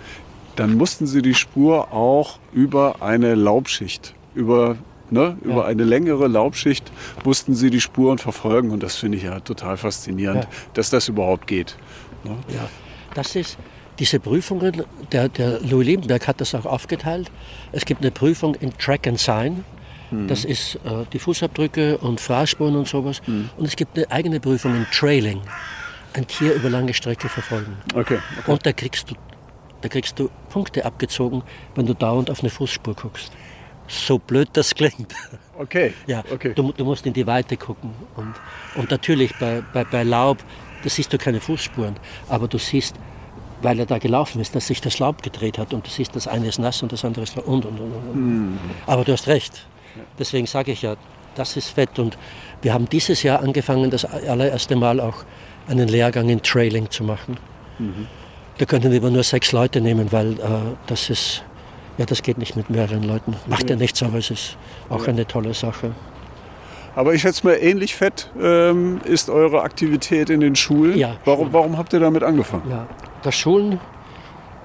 dann mussten sie die Spur auch über eine Laubschicht, über, ne, über Ja. eine längere Laubschicht mussten sie die Spuren verfolgen. Und das finde ich ja total faszinierend, Ja. dass das überhaupt geht. Ne? Ja, das ist diese Prüfungen, der, der Louis Liebenberg hat das auch aufgeteilt. Es gibt eine Prüfung in Track and Sign. Das ist äh, die Fußabdrücke und Fraßspuren und sowas. Und es gibt eine eigene Prüfung in Trailing. Ein Tier über lange Strecke verfolgen. Okay. Und da kriegst du, da kriegst du Punkte abgezogen, wenn du dauernd auf eine Fußspur guckst. So blöd das klingt. Okay. Ja, okay. du, du musst in die Weite gucken. Und, und natürlich bei, bei, bei Laub, da siehst du keine Fußspuren, aber du siehst, weil er da gelaufen ist, dass sich das Laub gedreht hat und du siehst, das eine ist nass und das andere ist und und und. und. und. Aber du hast recht. Deswegen sage ich ja, das ist fett. Und wir haben dieses Jahr angefangen, das allererste Mal auch einen Lehrgang in Trailing zu machen. Da könnten wir aber nur sechs Leute nehmen, weil äh, das ist, ja, das geht nicht mit mehreren Leuten. Macht ja nichts, aber es ist auch eine tolle Sache. Aber ich schätze mal, ähnlich fett ähm, ist eure Aktivität in den Schulen. Ja, Warum, warum habt ihr damit angefangen? Ja, das Schulen,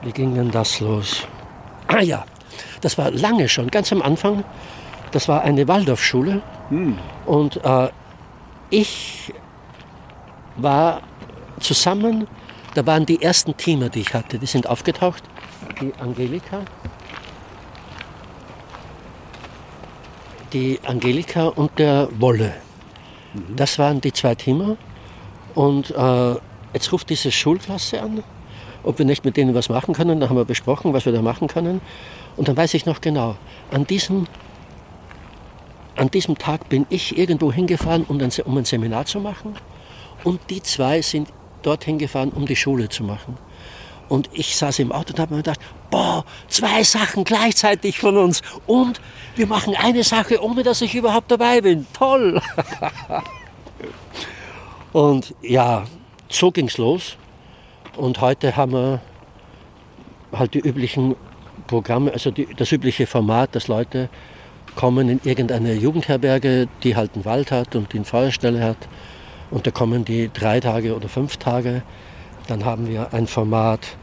wie ging denn das los? Ah ja, das war lange schon, ganz am Anfang. Das war eine Waldorfschule. Und äh, ich war zusammen, da waren die ersten Teamer, die ich hatte, die sind aufgetaucht. Die Angelika. Die Angelika und der Wolle. Das waren die zwei Teamer. Und äh, jetzt ruft diese Schulklasse an, ob wir nicht mit denen was machen können. Da haben wir besprochen, was wir da machen können. Und dann weiß ich noch genau, an diesem, an diesem Tag bin ich irgendwo hingefahren, um ein, um ein Seminar zu machen. Und die zwei sind dorthin gefahren, um die Schule zu machen. Und ich saß im Auto und habe mir gedacht, boah, zwei Sachen gleichzeitig von uns. Und wir machen eine Sache, ohne dass ich überhaupt dabei bin. Toll! und ja, so ging's los. Und heute haben wir halt die üblichen Programme, also die, das übliche Format, dass Leute kommen in irgendeine Jugendherberge, die halt einen Wald hat und die eine Feuerstelle hat. Und da kommen die drei Tage oder fünf Tage. Dann haben wir ein Format,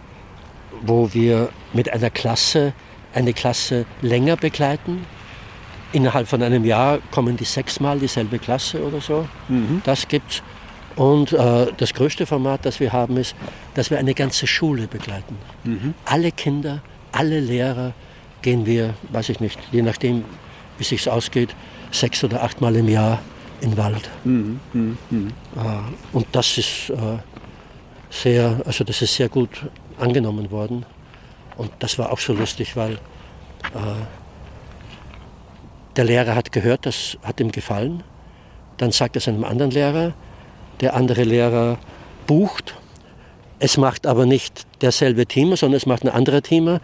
wo wir mit einer Klasse eine Klasse länger begleiten. Innerhalb von einem Jahr kommen die sechsmal dieselbe Klasse oder so. Das gibt's. Und äh, das größte Format, das wir haben, ist, dass wir eine ganze Schule begleiten. Alle Kinder, alle Lehrer gehen wir, weiß ich nicht, je nachdem, wie sich's ausgeht, sechs oder achtmal im Jahr in den Wald. Äh, und das ist äh, sehr, also das ist sehr gut angenommen worden. Und das war auch so lustig, weil äh, der Lehrer hat gehört, das hat ihm gefallen. Dann sagt er seinem anderen Lehrer, der andere Lehrer bucht. Es macht aber nicht derselbe Teamer, sondern es macht ein anderer Teamer,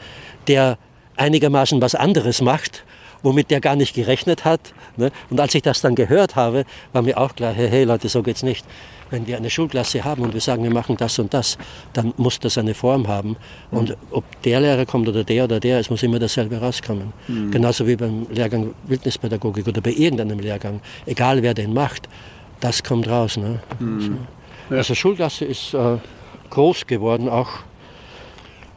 der einigermaßen was anderes macht. Womit der gar nicht gerechnet hat. Ne? Und als ich das dann gehört habe, war mir auch klar, hey, hey Leute, so geht's nicht. Wenn wir eine Schulklasse haben und wir sagen, wir machen das und das, dann muss das eine Form haben. Mhm. Und ob der Lehrer kommt oder der oder der, es muss immer dasselbe rauskommen. Mhm. Genauso wie beim Lehrgang Wildnispädagogik oder bei irgendeinem Lehrgang. Egal wer den macht, das kommt raus. Ne? Mhm. Also Schulklasse ist äh, groß geworden, auch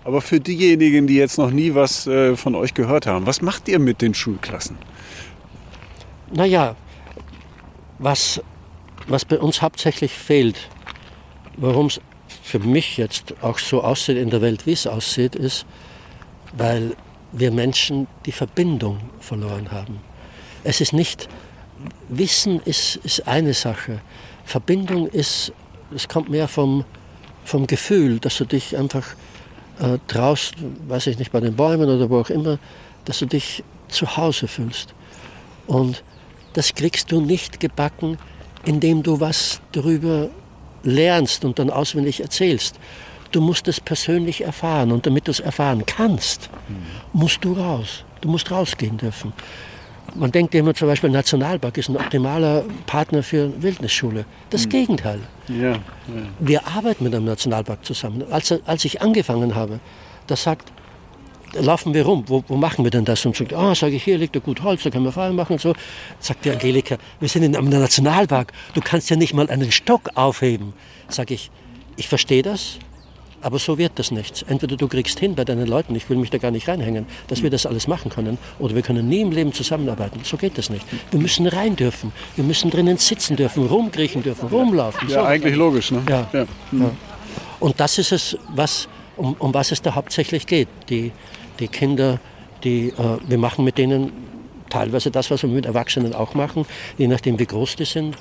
aber für diejenigen, die jetzt noch nie was äh, von euch gehört haben, was macht ihr mit den Schulklassen? Naja, was, was bei uns hauptsächlich fehlt, warum es für mich jetzt auch so aussieht in der Welt, wie es aussieht, ist, weil wir Menschen die Verbindung verloren haben. Es ist nicht, Wissen ist, ist eine Sache, Verbindung ist, es kommt mehr vom, vom Gefühl, dass du dich einfach äh, draußen, weiß ich nicht, bei den Bäumen oder wo auch immer, dass du dich zu Hause fühlst. Und das kriegst du nicht gebacken, indem du was darüber lernst und dann auswendig erzählst. Du musst es persönlich erfahren und damit du es erfahren kannst, mhm. musst du raus. Du musst rausgehen dürfen. Man denkt immer zum Beispiel, Nationalpark ist ein optimaler Partner für eine Wildnisschule. Das mhm. Gegenteil. Ja, ja. Wir arbeiten mit einem Nationalpark zusammen. Als, als ich angefangen habe, da sagt, da laufen wir rum, wo, wo, machen wir denn das? Und sagt, ah, oh, sage ich, hier liegt ein gut Holz, da können wir Feuer machen und so. Sagt die Angelika, wir sind in einem Nationalpark, du kannst ja nicht mal einen Stock aufheben. Sag ich, ich verstehe das, aber so wird das nichts. Entweder du kriegst hin bei deinen Leuten, ich will mich da gar nicht reinhängen, dass wir das alles machen können, oder wir können nie im Leben zusammenarbeiten. So geht das nicht. Wir müssen rein dürfen, wir müssen drinnen sitzen dürfen, rumkriechen dürfen, rumlaufen. Ja, so eigentlich logisch. Ne? Ja. ja. ja. Und das ist es, was, um, um was es da hauptsächlich geht. Die, die Kinder, die, äh, wir machen mit denen teilweise das, was wir mit Erwachsenen auch machen, je nachdem wie groß die sind.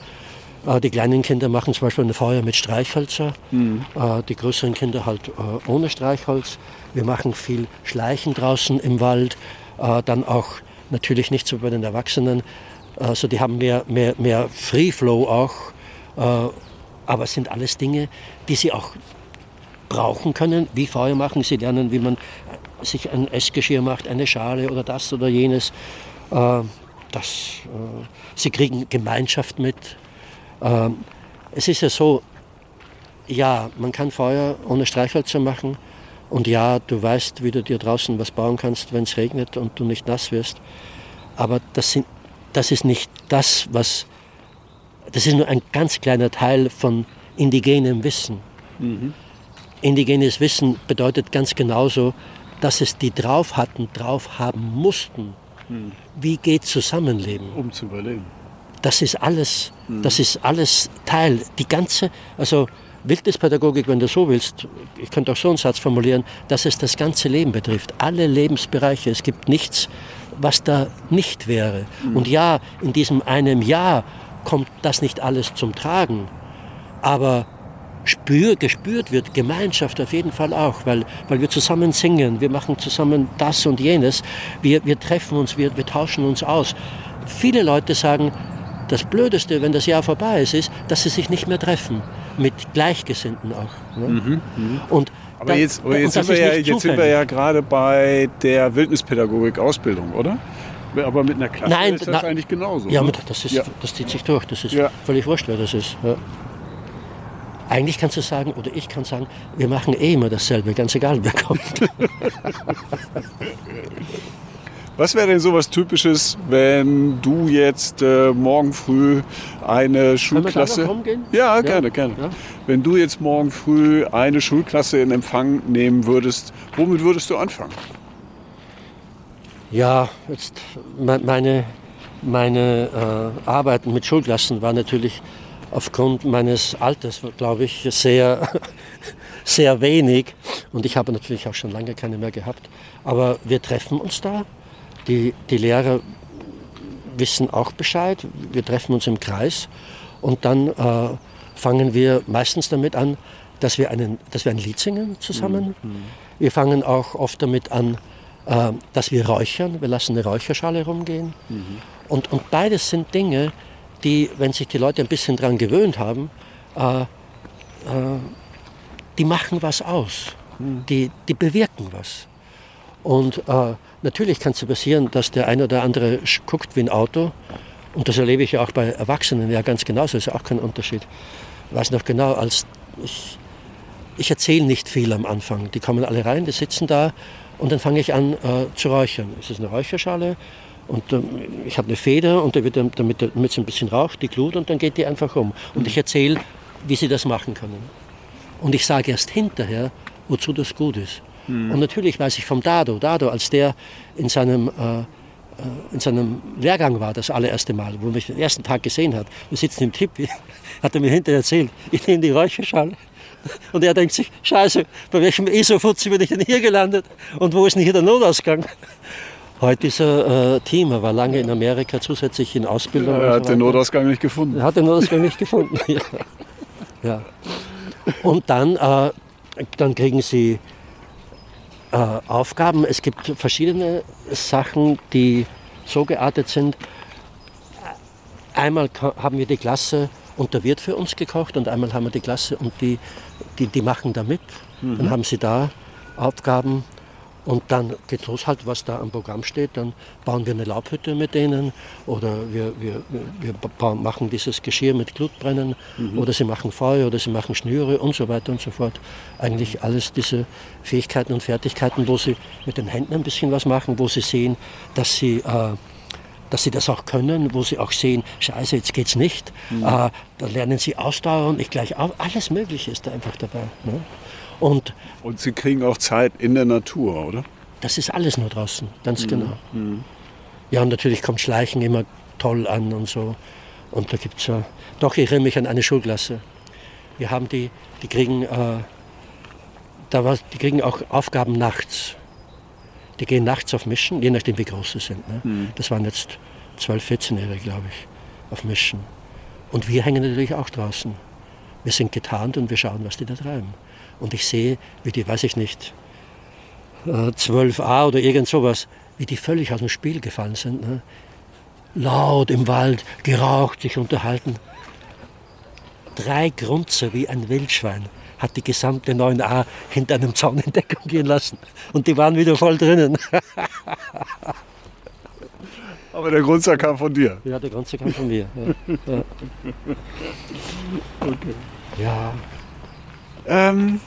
Äh, die kleinen Kinder machen zum Beispiel ein Feuer mit Streichhölzer, mhm. Äh, die größeren Kinder halt äh, ohne Streichholz. Wir machen viel Schleichen draußen im Wald, dann auch natürlich nicht so bei den Erwachsenen. Also die haben mehr, mehr, mehr Free Flow auch, aber es sind alles Dinge, die sie auch brauchen können, wie Feuer machen. Sie lernen, wie man sich ein Essgeschirr macht, eine Schale oder das oder jenes. Das, sie kriegen Gemeinschaft mit, ähm, es ist ja so, ja, man kann Feuer ohne Streichhölzer machen und ja, du weißt, wie du dir draußen was bauen kannst, wenn es regnet und du nicht nass wirst. Aber das, sind, das ist nicht das, was, das ist nur ein ganz kleiner Teil von indigenem Wissen. Mhm. Indigenes Wissen bedeutet ganz genauso, dass es die drauf hatten, drauf haben mussten. Mhm. Wie geht Zusammenleben? Um zu überleben. Das ist alles, das ist alles Teil. Die ganze, also Wildnispädagogik, wenn du so willst, ich könnte auch so einen Satz formulieren, dass es das ganze Leben betrifft, alle Lebensbereiche. Es gibt nichts, was da nicht wäre. Mhm. Und ja, in diesem einem Jahr kommt das nicht alles zum Tragen, aber spür, gespürt wird Gemeinschaft auf jeden Fall auch, weil, weil wir zusammen singen, wir machen zusammen das und jenes, wir, wir treffen uns, wir, wir tauschen uns aus. Viele Leute sagen, das Blödeste, wenn das Jahr vorbei ist, ist, dass sie sich nicht mehr treffen. Mit Gleichgesinnten auch. Ne? Mhm, mh. Und aber da, jetzt, aber jetzt, sind wir, ja, jetzt sind wir ja gerade bei der Wildnispädagogik-Ausbildung, oder? Aber mit einer Klasse Nein, ist das na, eigentlich genauso. Ja, mit, das, ist, ja. das zieht sich durch. Das ist ja. völlig wurscht, wer das ist. Ja. Eigentlich kannst du sagen, oder ich kann sagen, wir machen eh immer dasselbe, ganz egal wer kommt. Was wäre denn so was Typisches, wenn du jetzt äh, morgen früh eine Schulklasse. Ja, gerne, gerne. Ja? Wenn du jetzt morgen früh eine Schulklasse in Empfang nehmen würdest, womit würdest du anfangen? Ja, jetzt meine, meine äh, Arbeiten mit Schulklassen war natürlich aufgrund meines Alters, glaube ich, sehr, sehr wenig. Und ich habe natürlich auch schon lange keine mehr gehabt. Aber wir treffen uns da die, die Lehrer wissen auch Bescheid. Wir treffen uns im Kreis und dann äh, fangen wir meistens damit an, dass wir, einen, dass wir ein Lied singen zusammen. Mhm. Wir fangen auch oft damit an, äh, dass wir räuchern. Wir lassen eine Räucherschale rumgehen. Mhm. Und, und beides sind Dinge, die, wenn sich die Leute ein bisschen daran gewöhnt haben, äh, äh, die machen was aus. Mhm. Die, die bewirken was. Und äh, natürlich kann es passieren, dass der eine oder andere guckt wie ein Auto. Und das erlebe ich ja auch bei Erwachsenen ja ganz genauso, ist ja auch kein Unterschied. Ich weiß noch genau, als ich, ich erzähle nicht viel am Anfang. Die kommen alle rein, die sitzen da und dann fange ich an äh, zu räuchern. Es ist eine Räucherschale und ähm, ich habe eine Feder und da wird, damit, damit es ein bisschen raucht, die Glut und dann geht die einfach um. Und ich erzähle, wie sie das machen können. Und ich sage erst hinterher, wozu das gut ist. Mhm. Und natürlich weiß ich vom Dado, Dado, als der in seinem, äh, äh, in seinem Lehrgang war, das allererste Mal, wo er mich den ersten Tag gesehen hat, wir sitzen im Tipp, hat er mir hinterher erzählt, ich nehme die Räucherschale. Und er denkt sich, scheiße, bei welchem ESO-Fuzzi bin ich denn hier gelandet? Und wo ist denn hier der Notausgang? Heute ist er äh, Team, er war lange in Amerika zusätzlich in Ausbildung. er hat so den Notausgang nicht gefunden. Er hat den Notausgang nicht gefunden, ja. ja. Und dann, äh, dann kriegen sie äh, Aufgaben. Es gibt verschiedene Sachen, die so geartet sind. Einmal haben wir die Klasse und da wird für uns gekocht und einmal haben wir die Klasse und die, die, die machen da mit. Mhm. Dann haben sie da Aufgaben und dann geht los halt, was da am Programm steht. Dann bauen wir eine Laubhütte mit denen oder wir, wir, wir bauen, machen dieses Geschirr mit Glutbrennen mhm. oder sie machen Feuer oder sie machen Schnüre und so weiter und so fort. Eigentlich alles diese Fähigkeiten und Fertigkeiten, wo sie mit den Händen ein bisschen was machen, wo sie sehen, dass sie, äh, dass sie das auch können, wo sie auch sehen, scheiße, jetzt geht's nicht. Mhm. Äh, da lernen sie Ausdauer und ich gleich auf. Alles Mögliche ist da einfach dabei. Ne? Und, und Sie kriegen auch Zeit in der Natur, oder? Das ist alles nur draußen, ganz mhm. genau. Mhm. Ja, und natürlich kommt Schleichen immer toll an und so. Und da gibt es ja. Doch, ich erinnere mich an eine Schulklasse. Wir haben die, die kriegen, äh, da war, die kriegen auch Aufgaben nachts. Die gehen nachts auf Mischen, je nachdem wie groß sie sind. Ne? Mhm. Das waren jetzt 12, 14-Jährige, glaube ich, auf Mischen. Und wir hängen natürlich auch draußen. Wir sind getarnt und wir schauen, was die da treiben und ich sehe, wie die, weiß ich nicht, 12a äh, oder irgend sowas, wie die völlig aus dem Spiel gefallen sind. Ne? Laut im Wald, geraucht, sich unterhalten. Drei Grunzer wie ein Wildschwein hat die gesamte 9a hinter einem Zaun in Deckung gehen lassen. Und die waren wieder voll drinnen. Aber der Grunzer kam von dir? Ja, der Grunzer kam von mir. Ja. ja. Okay. Ja. Ähm,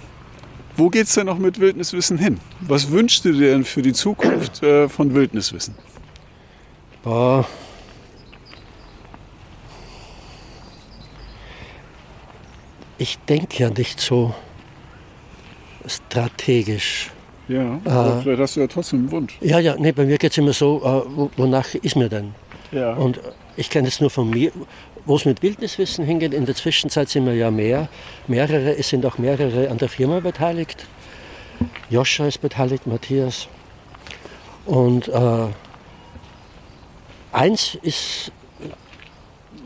wo geht es denn noch mit Wildniswissen hin? Was wünschst du dir denn für die Zukunft äh, von Wildniswissen? Boah. Ich denke ja nicht so strategisch. Ja, äh, vielleicht hast du ja trotzdem einen Wunsch. Ja, ja, nee, bei mir geht es immer so, äh, wonach ist mir denn? Ja. Und ich kenne es nur von mir. Wo es mit Wildniswissen hingeht, in der Zwischenzeit sind wir ja mehr, mehrere, es sind auch mehrere an der Firma beteiligt. Joscha ist beteiligt, Matthias. Und äh, eins ist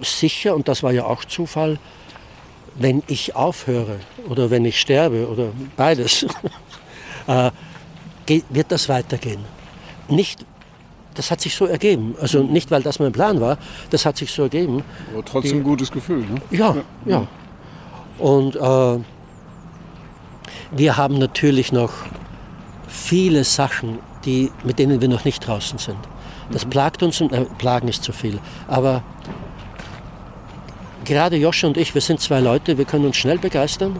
sicher, und das war ja auch Zufall, wenn ich aufhöre oder wenn ich sterbe oder beides, äh, wird das weitergehen. Nicht, das hat sich so ergeben. Also nicht, weil das mein Plan war, das hat sich so ergeben. Aber trotzdem ein gutes Gefühl, ne? Ja, ja. ja. Und äh, wir haben natürlich noch viele Sachen, die, mit denen wir noch nicht draußen sind. Das mhm. plagt uns und äh, plagen ist zu viel. Aber gerade Joscha und ich, wir sind zwei Leute, wir können uns schnell begeistern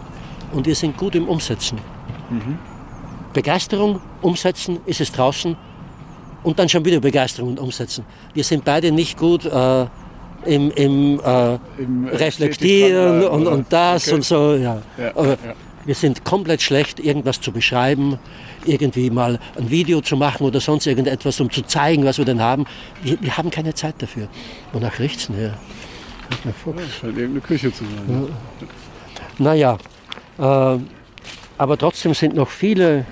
und wir sind gut im Umsetzen. Mhm. Begeisterung, umsetzen, ist es draußen, und dann schon wieder Begeisterung und umsetzen. Wir sind beide nicht gut äh, im, im, äh, Im Reflektieren und, und das okay. und so. Ja. ja, ja. Wir sind komplett schlecht, irgendwas zu beschreiben, irgendwie mal ein Video zu machen oder sonst irgendetwas, um zu zeigen, was wir denn haben. Wir, wir haben keine Zeit dafür. Wonach riecht's denn? Ja. Das scheint irgendeine Küche zu sein. Ja. Naja, äh, aber trotzdem sind noch viele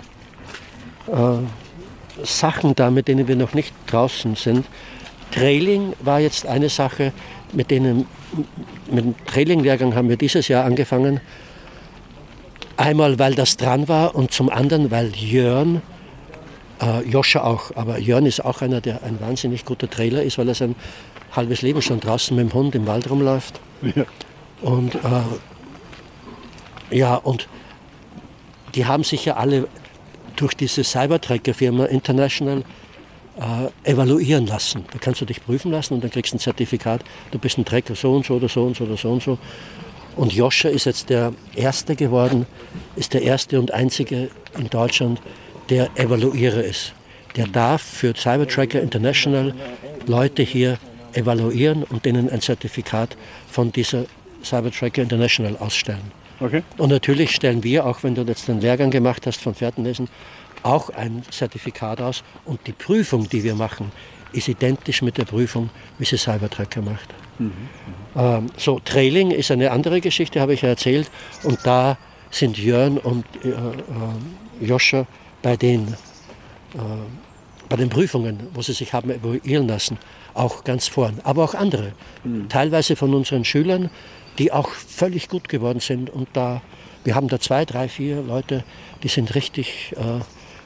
äh, Sachen da, mit denen wir noch nicht draußen sind. Trailing war jetzt eine Sache, mit denen mit dem Trailing-Lehrgang haben wir dieses Jahr angefangen. Einmal, weil das dran war und zum anderen, weil Jörn, äh, Joscha auch, aber Jörn ist auch einer, der ein wahnsinnig guter Trailer ist, weil er sein halbes Leben schon draußen mit dem Hund im Wald rumläuft. Ja. Und äh, ja, und die haben sich ja alle durch diese Cybertracker-Firma International äh, evaluieren lassen. Da kannst du dich prüfen lassen und dann kriegst du ein Zertifikat, du bist ein Trecker so und so oder so und so oder so und so. Und Joscha ist jetzt der Erste geworden, ist der Erste und Einzige in Deutschland, der Evaluierer ist. Der darf für Cybertracker International Leute hier evaluieren und denen ein Zertifikat von dieser Cybertracker International ausstellen. Okay. Und natürlich stellen wir, auch wenn du jetzt den Lehrgang gemacht hast von Fährtenlesen, auch ein Zertifikat aus. Und die Prüfung, die wir machen, ist identisch mit der Prüfung, wie sie Cybertracker macht. Mhm. Ähm, so, Trailing ist eine andere Geschichte, habe ich ja erzählt. Und da sind Jörn und äh, äh, Joscha bei den, äh, bei den Prüfungen, wo sie sich haben evaluieren lassen, auch ganz vorn. Aber auch andere. Mhm. Teilweise von unseren Schülern, die auch völlig gut geworden sind. Und da, wir haben da zwei, drei, vier Leute, die sind richtig äh,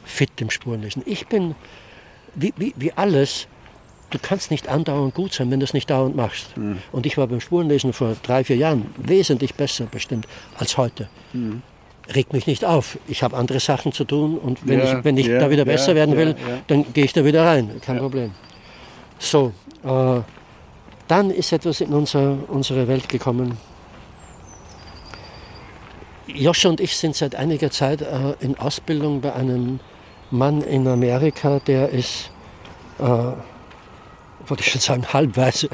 fit im Spurenlesen. Ich bin, wie, wie, wie alles, du kannst nicht andauernd gut sein, wenn du es nicht dauernd machst. Mhm. Und ich war beim Spurenlesen vor drei, vier Jahren wesentlich besser bestimmt als heute. Mhm. Regt mich nicht auf. Ich habe andere Sachen zu tun und wenn ja, ich, wenn ich ja, da wieder besser ja, werden will, dann gehe ich da wieder rein. Kein Problem. So, äh, dann ist etwas in unser, unsere Welt gekommen. Joscha und ich sind seit einiger Zeit äh, in Ausbildung bei einem Mann in Amerika, der ist, äh, wollte ich schon sagen, halbweise,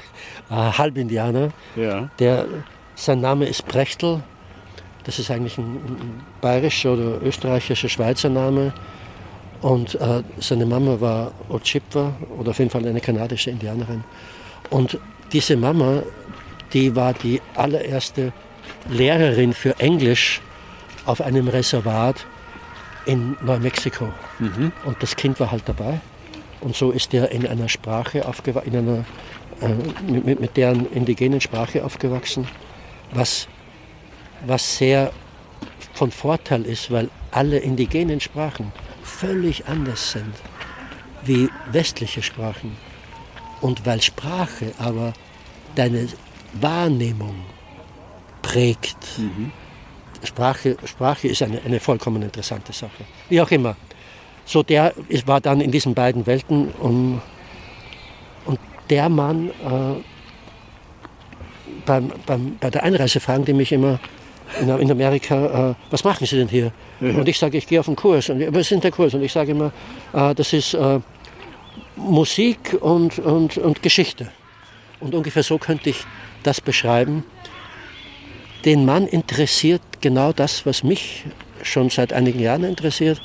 äh, Halbindianer. Ja. Der, sein Name ist Brechtel. Das ist eigentlich ein, ein bayerischer oder österreichischer Schweizer Name. Und äh, seine Mama war Ojibwa oder auf jeden Fall eine kanadische Indianerin. Und diese Mama, die war die allererste Lehrerin für Englisch auf einem Reservat in Neumexiko. Mhm. Und das Kind war halt dabei. Und so ist er in einer Sprache aufgewachsen, in einer, äh, mit, mit, deren indigenen Sprache aufgewachsen, was, was sehr von Vorteil ist, weil alle indigenen Sprachen völlig anders sind wie westliche Sprachen. Und weil Sprache aber deine Wahrnehmung prägt, mhm. Sprache, Sprache ist eine, eine vollkommen interessante Sache. Wie auch immer. So der ist, war dann in diesen beiden Welten und, und der Mann äh, beim, beim, bei der Einreise fragen die mich immer in, in Amerika, äh, was machen Sie denn hier? Ja. Und ich sage, ich gehe auf einen Kurs. Und was ist der Kurs? Und ich sage immer, äh, das ist äh, Musik und, und, und Geschichte. Und ungefähr so könnte ich das beschreiben. Den Mann interessiert genau das, was mich schon seit einigen Jahren interessiert.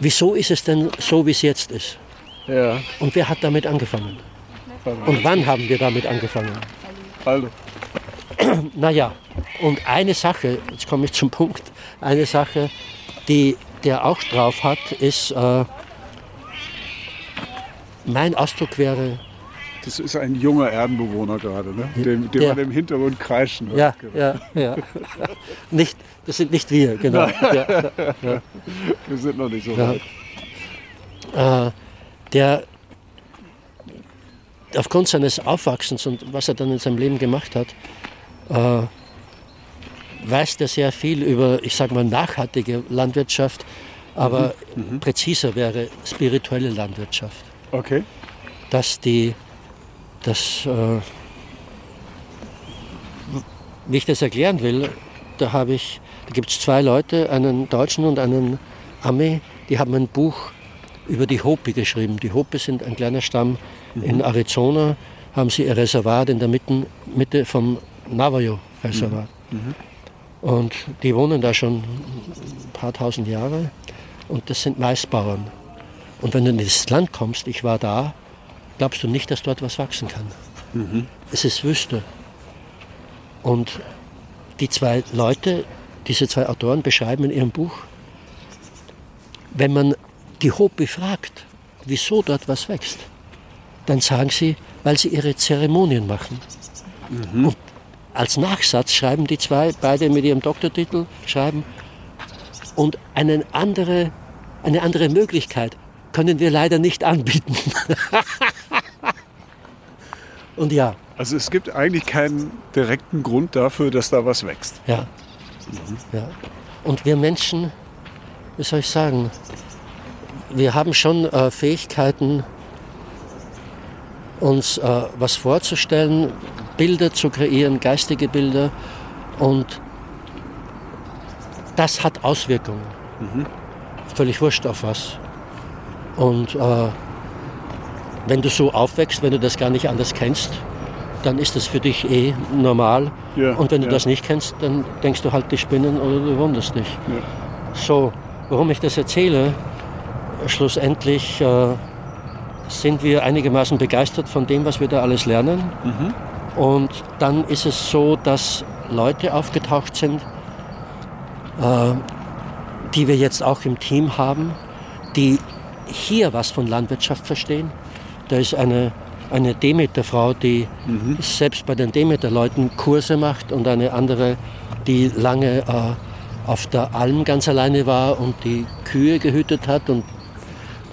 Wieso ist es denn so, wie es jetzt ist? Ja. Und wer hat damit angefangen? Und wann haben wir damit angefangen? Also. Naja, und eine Sache, jetzt komme ich zum Punkt, eine Sache, die der auch drauf hat, ist, äh, mein Ausdruck wäre das ist ein junger Erdenbewohner gerade, ne? den, den man im Hintergrund kreischen hört. Ja, genau. ja, ja. nicht, das sind nicht wir, genau. Ja, ja. Wir sind noch nicht so weit. Äh, der aufgrund seines Aufwachsens und was er dann in seinem Leben gemacht hat, äh, weiß er sehr viel über, ich sage mal, nachhaltige Landwirtschaft, aber mhm. Mhm. präziser wäre spirituelle Landwirtschaft. Okay. Dass die das, äh, wie ich das erklären will, da habe ich, da gibt es zwei Leute, einen Deutschen und einen Ami, die haben ein Buch über die Hopi geschrieben. Die Hopi sind ein kleiner Stamm mhm. in Arizona, haben sie ihr Reservat in der Mitte, Mitte vom Navajo-Reservat. Mhm. Mhm. Und die wohnen da schon ein paar tausend Jahre und das sind Maisbauern. Und wenn du in das Land kommst, ich war da, glaubst du nicht, dass dort was wachsen kann. Mhm. Es ist Wüste. Und die zwei Leute, diese zwei Autoren beschreiben in ihrem Buch, wenn man die Hopi fragt, wieso dort was wächst, dann sagen sie, weil sie ihre Zeremonien machen. Mhm. Und als Nachsatz schreiben die zwei, beide mit ihrem Doktortitel, schreiben, und eine andere, eine andere Möglichkeit können wir leider nicht anbieten. Und ja. Also es gibt eigentlich keinen direkten Grund dafür, dass da was wächst. Ja. Ja. Und wir Menschen, wie soll ich sagen, wir haben schon äh, Fähigkeiten, uns äh, was vorzustellen, Bilder zu kreieren, geistige Bilder. Und das hat Auswirkungen. Mhm. Völlig wurscht auf was. Und äh, wenn du so aufwächst, wenn du das gar nicht anders kennst, dann ist das für dich eh normal. Ja, und wenn du ja. das nicht kennst, dann denkst du halt, die spinnen oder du wunderst dich. Ja. So, warum ich das erzähle, schlussendlich äh, sind wir einigermaßen begeistert von dem, was wir da alles lernen. Mhm. Und dann ist es so, dass Leute aufgetaucht sind, äh, die wir jetzt auch im Team haben, die hier was von Landwirtschaft verstehen. Da ist eine, eine Demeter-Frau, die mhm. selbst bei den Demeter-Leuten Kurse macht und eine andere, die lange äh, auf der Alm ganz alleine war und die Kühe gehütet hat und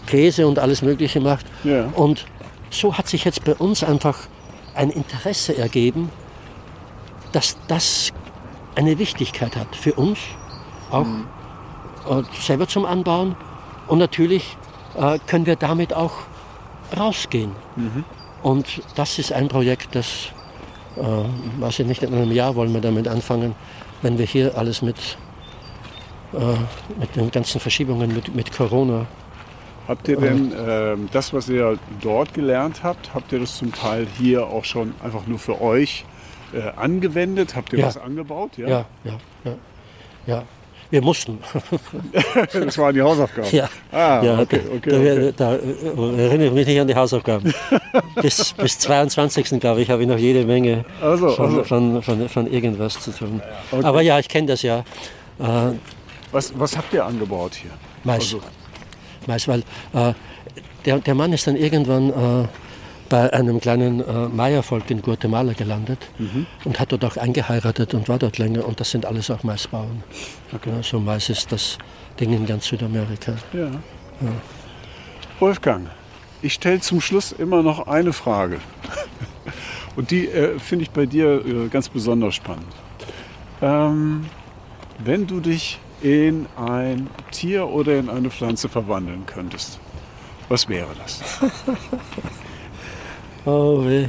Käse und alles Mögliche macht. Ja. Und so hat sich jetzt bei uns einfach ein Interesse ergeben, dass das eine Wichtigkeit hat für uns, auch mhm. äh, selber zum Anbauen. Und natürlich äh, können wir damit auch rausgehen. Mhm. Und das ist ein Projekt, das, äh, weiß ich nicht, in einem Jahr wollen wir damit anfangen, wenn wir hier alles mit, äh, mit den ganzen Verschiebungen, mit, mit Corona Habt ihr denn äh, das, was ihr dort gelernt habt, habt ihr das zum Teil hier auch schon einfach nur für euch äh, angewendet? Habt ihr ja. was angebaut? Ja, ja, ja. ja. ja. Wir mussten. das waren die Hausaufgaben. Ja, ah, ja okay, okay, da, okay. da, da, erinnere ich mich nicht an die Hausaufgaben. bis, bis 22. glaube ich, habe ich noch jede Menge also, von, also. Von, von, von, irgendwas zu tun. Okay. Aber ja, ich kenne das ja. Äh, was, was habt ihr angebaut hier? Mais. Also, Mais, weil äh, der, der Mann ist dann irgendwann äh, bei einem kleinen äh, Maya-Volk in Guatemala gelandet mhm. und hat dort auch eingeheiratet und war dort länger. Und das sind alles auch Maisbauern. Okay. Ja, so Mais ist das Ding in ganz Südamerika. Ja. ja. Wolfgang, ich stelle zum Schluss immer noch eine Frage. Und die äh, finde ich bei dir äh, ganz besonders spannend. Ähm, wenn du dich in ein Tier oder in eine Pflanze verwandeln könntest, was wäre das? oh weh.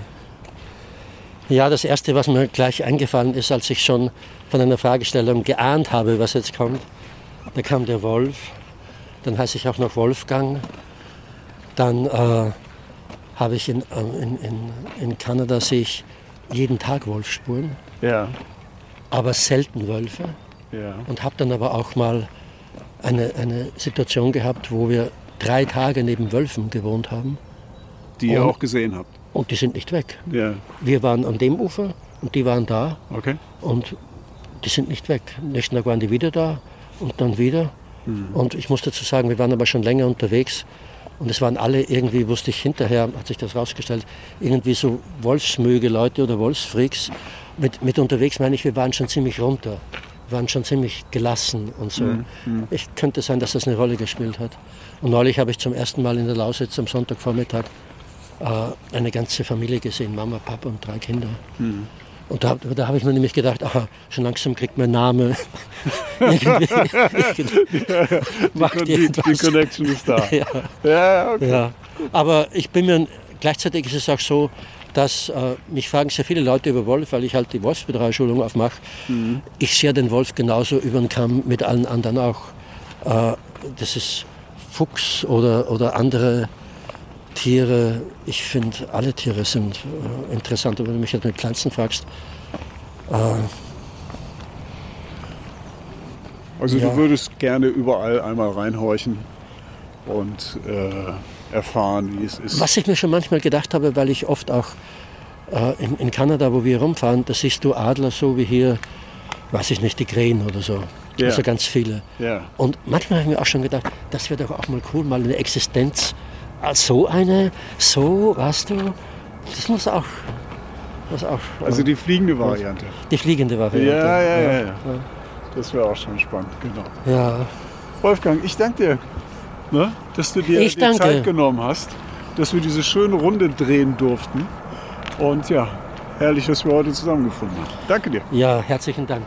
Ja, das Erste, was mir gleich eingefallen ist, als ich schon von einer Fragestellung geahnt habe, was jetzt kommt, da kam der Wolf. Dann heiße ich auch noch Wolfgang. Dann äh, habe ich in, äh, in, in, in Kanada sehe ich jeden Tag Wolfspuren. Ja. Aber selten Wölfe. Ja. Und habe dann aber auch mal eine, eine Situation gehabt, wo wir drei Tage neben Wölfen gewohnt haben. Die ihr auch gesehen habt? Und die sind nicht weg. Ja. Wir waren an dem Ufer und die waren da. Okay. Und die sind nicht weg. Nächsten Tag waren die wieder da und dann wieder. Mhm. Und ich muss dazu sagen, wir waren aber schon länger unterwegs. Und es waren alle irgendwie, wusste ich hinterher, hat sich das rausgestellt, irgendwie so Wolfsmöge Leute oder Wolfsfreaks. Mit, mit unterwegs meine ich, wir waren schon ziemlich runter waren schon ziemlich gelassen und so. Mhm. Ich könnte sein, dass das eine Rolle gespielt hat. Und neulich habe ich zum ersten Mal in der Lausitz am Sonntagvormittag äh, eine ganze Familie gesehen, Mama, Papa und drei Kinder. Mhm. Und da, da habe ich mir nämlich gedacht, aha, schon langsam kriegt mein Name. irgendwie, macht die, die, die Connection ist da. ja. Ja, okay. ja. Aber ich bin mir, gleichzeitig ist es auch so, dass äh, mich fragen sehr viele Leute über Wolf, weil ich halt die Wolfsbetreuerschulung aufmache. Mhm. Ich sehe den Wolf genauso über den Kamm mit allen anderen auch. Äh, das ist Fuchs oder, oder andere Tiere. Ich finde, alle Tiere sind äh, interessant. wenn du mich jetzt mit Pflanzen fragst, äh, also ja. du würdest gerne überall einmal reinhorchen und äh, erfahren, wie es ist. Was ich mir schon manchmal gedacht habe, weil ich oft auch äh, in, in, Kanada, wo wir rumfahren, da siehst du Adler so wie hier, weiß ich nicht, die Krähen oder so. Ja. Also ganz viele. Ja. Und manchmal habe ich mir auch schon gedacht, das wäre doch auch mal cool, mal eine Existenz als so eine, so, weißt du, das muss auch. Das auch also die fliegende Variante. Die fliegende Variante. Ja, ja, ja. ja. Das wäre auch schon spannend, genau. Ja. Wolfgang, ich danke dir ne, dass du dir ich die danke. Zeit genommen hast, dass wir diese schöne Runde drehen durften. Und ja, herrlich, dass wir heute zusammengefunden haben. Danke dir. Ja, herzlichen Dank.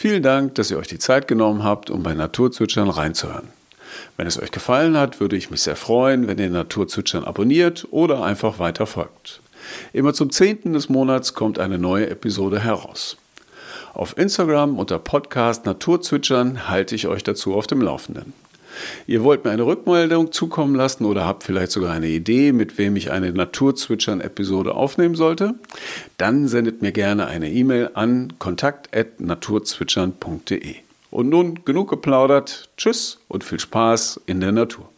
Vielen Dank, dass ihr euch die Zeit genommen habt, um bei Naturzwitschern reinzuhören. Wenn es euch gefallen hat, würde ich mich sehr freuen, wenn ihr Naturzwitschern abonniert oder einfach weiter folgt. Immer zum 10. des Monats kommt eine neue Episode heraus. Auf Instagram unter Podcast Naturzwitschern halte ich euch dazu auf dem Laufenden. Ihr wollt mir eine Rückmeldung zukommen lassen oder habt vielleicht sogar eine Idee, mit wem ich eine Naturzwitschern-Episode aufnehmen sollte? Dann sendet mir gerne eine E-Mail an kontakt.naturzwitschern.de. Und nun genug geplaudert. Tschüss und viel Spaß in der Natur.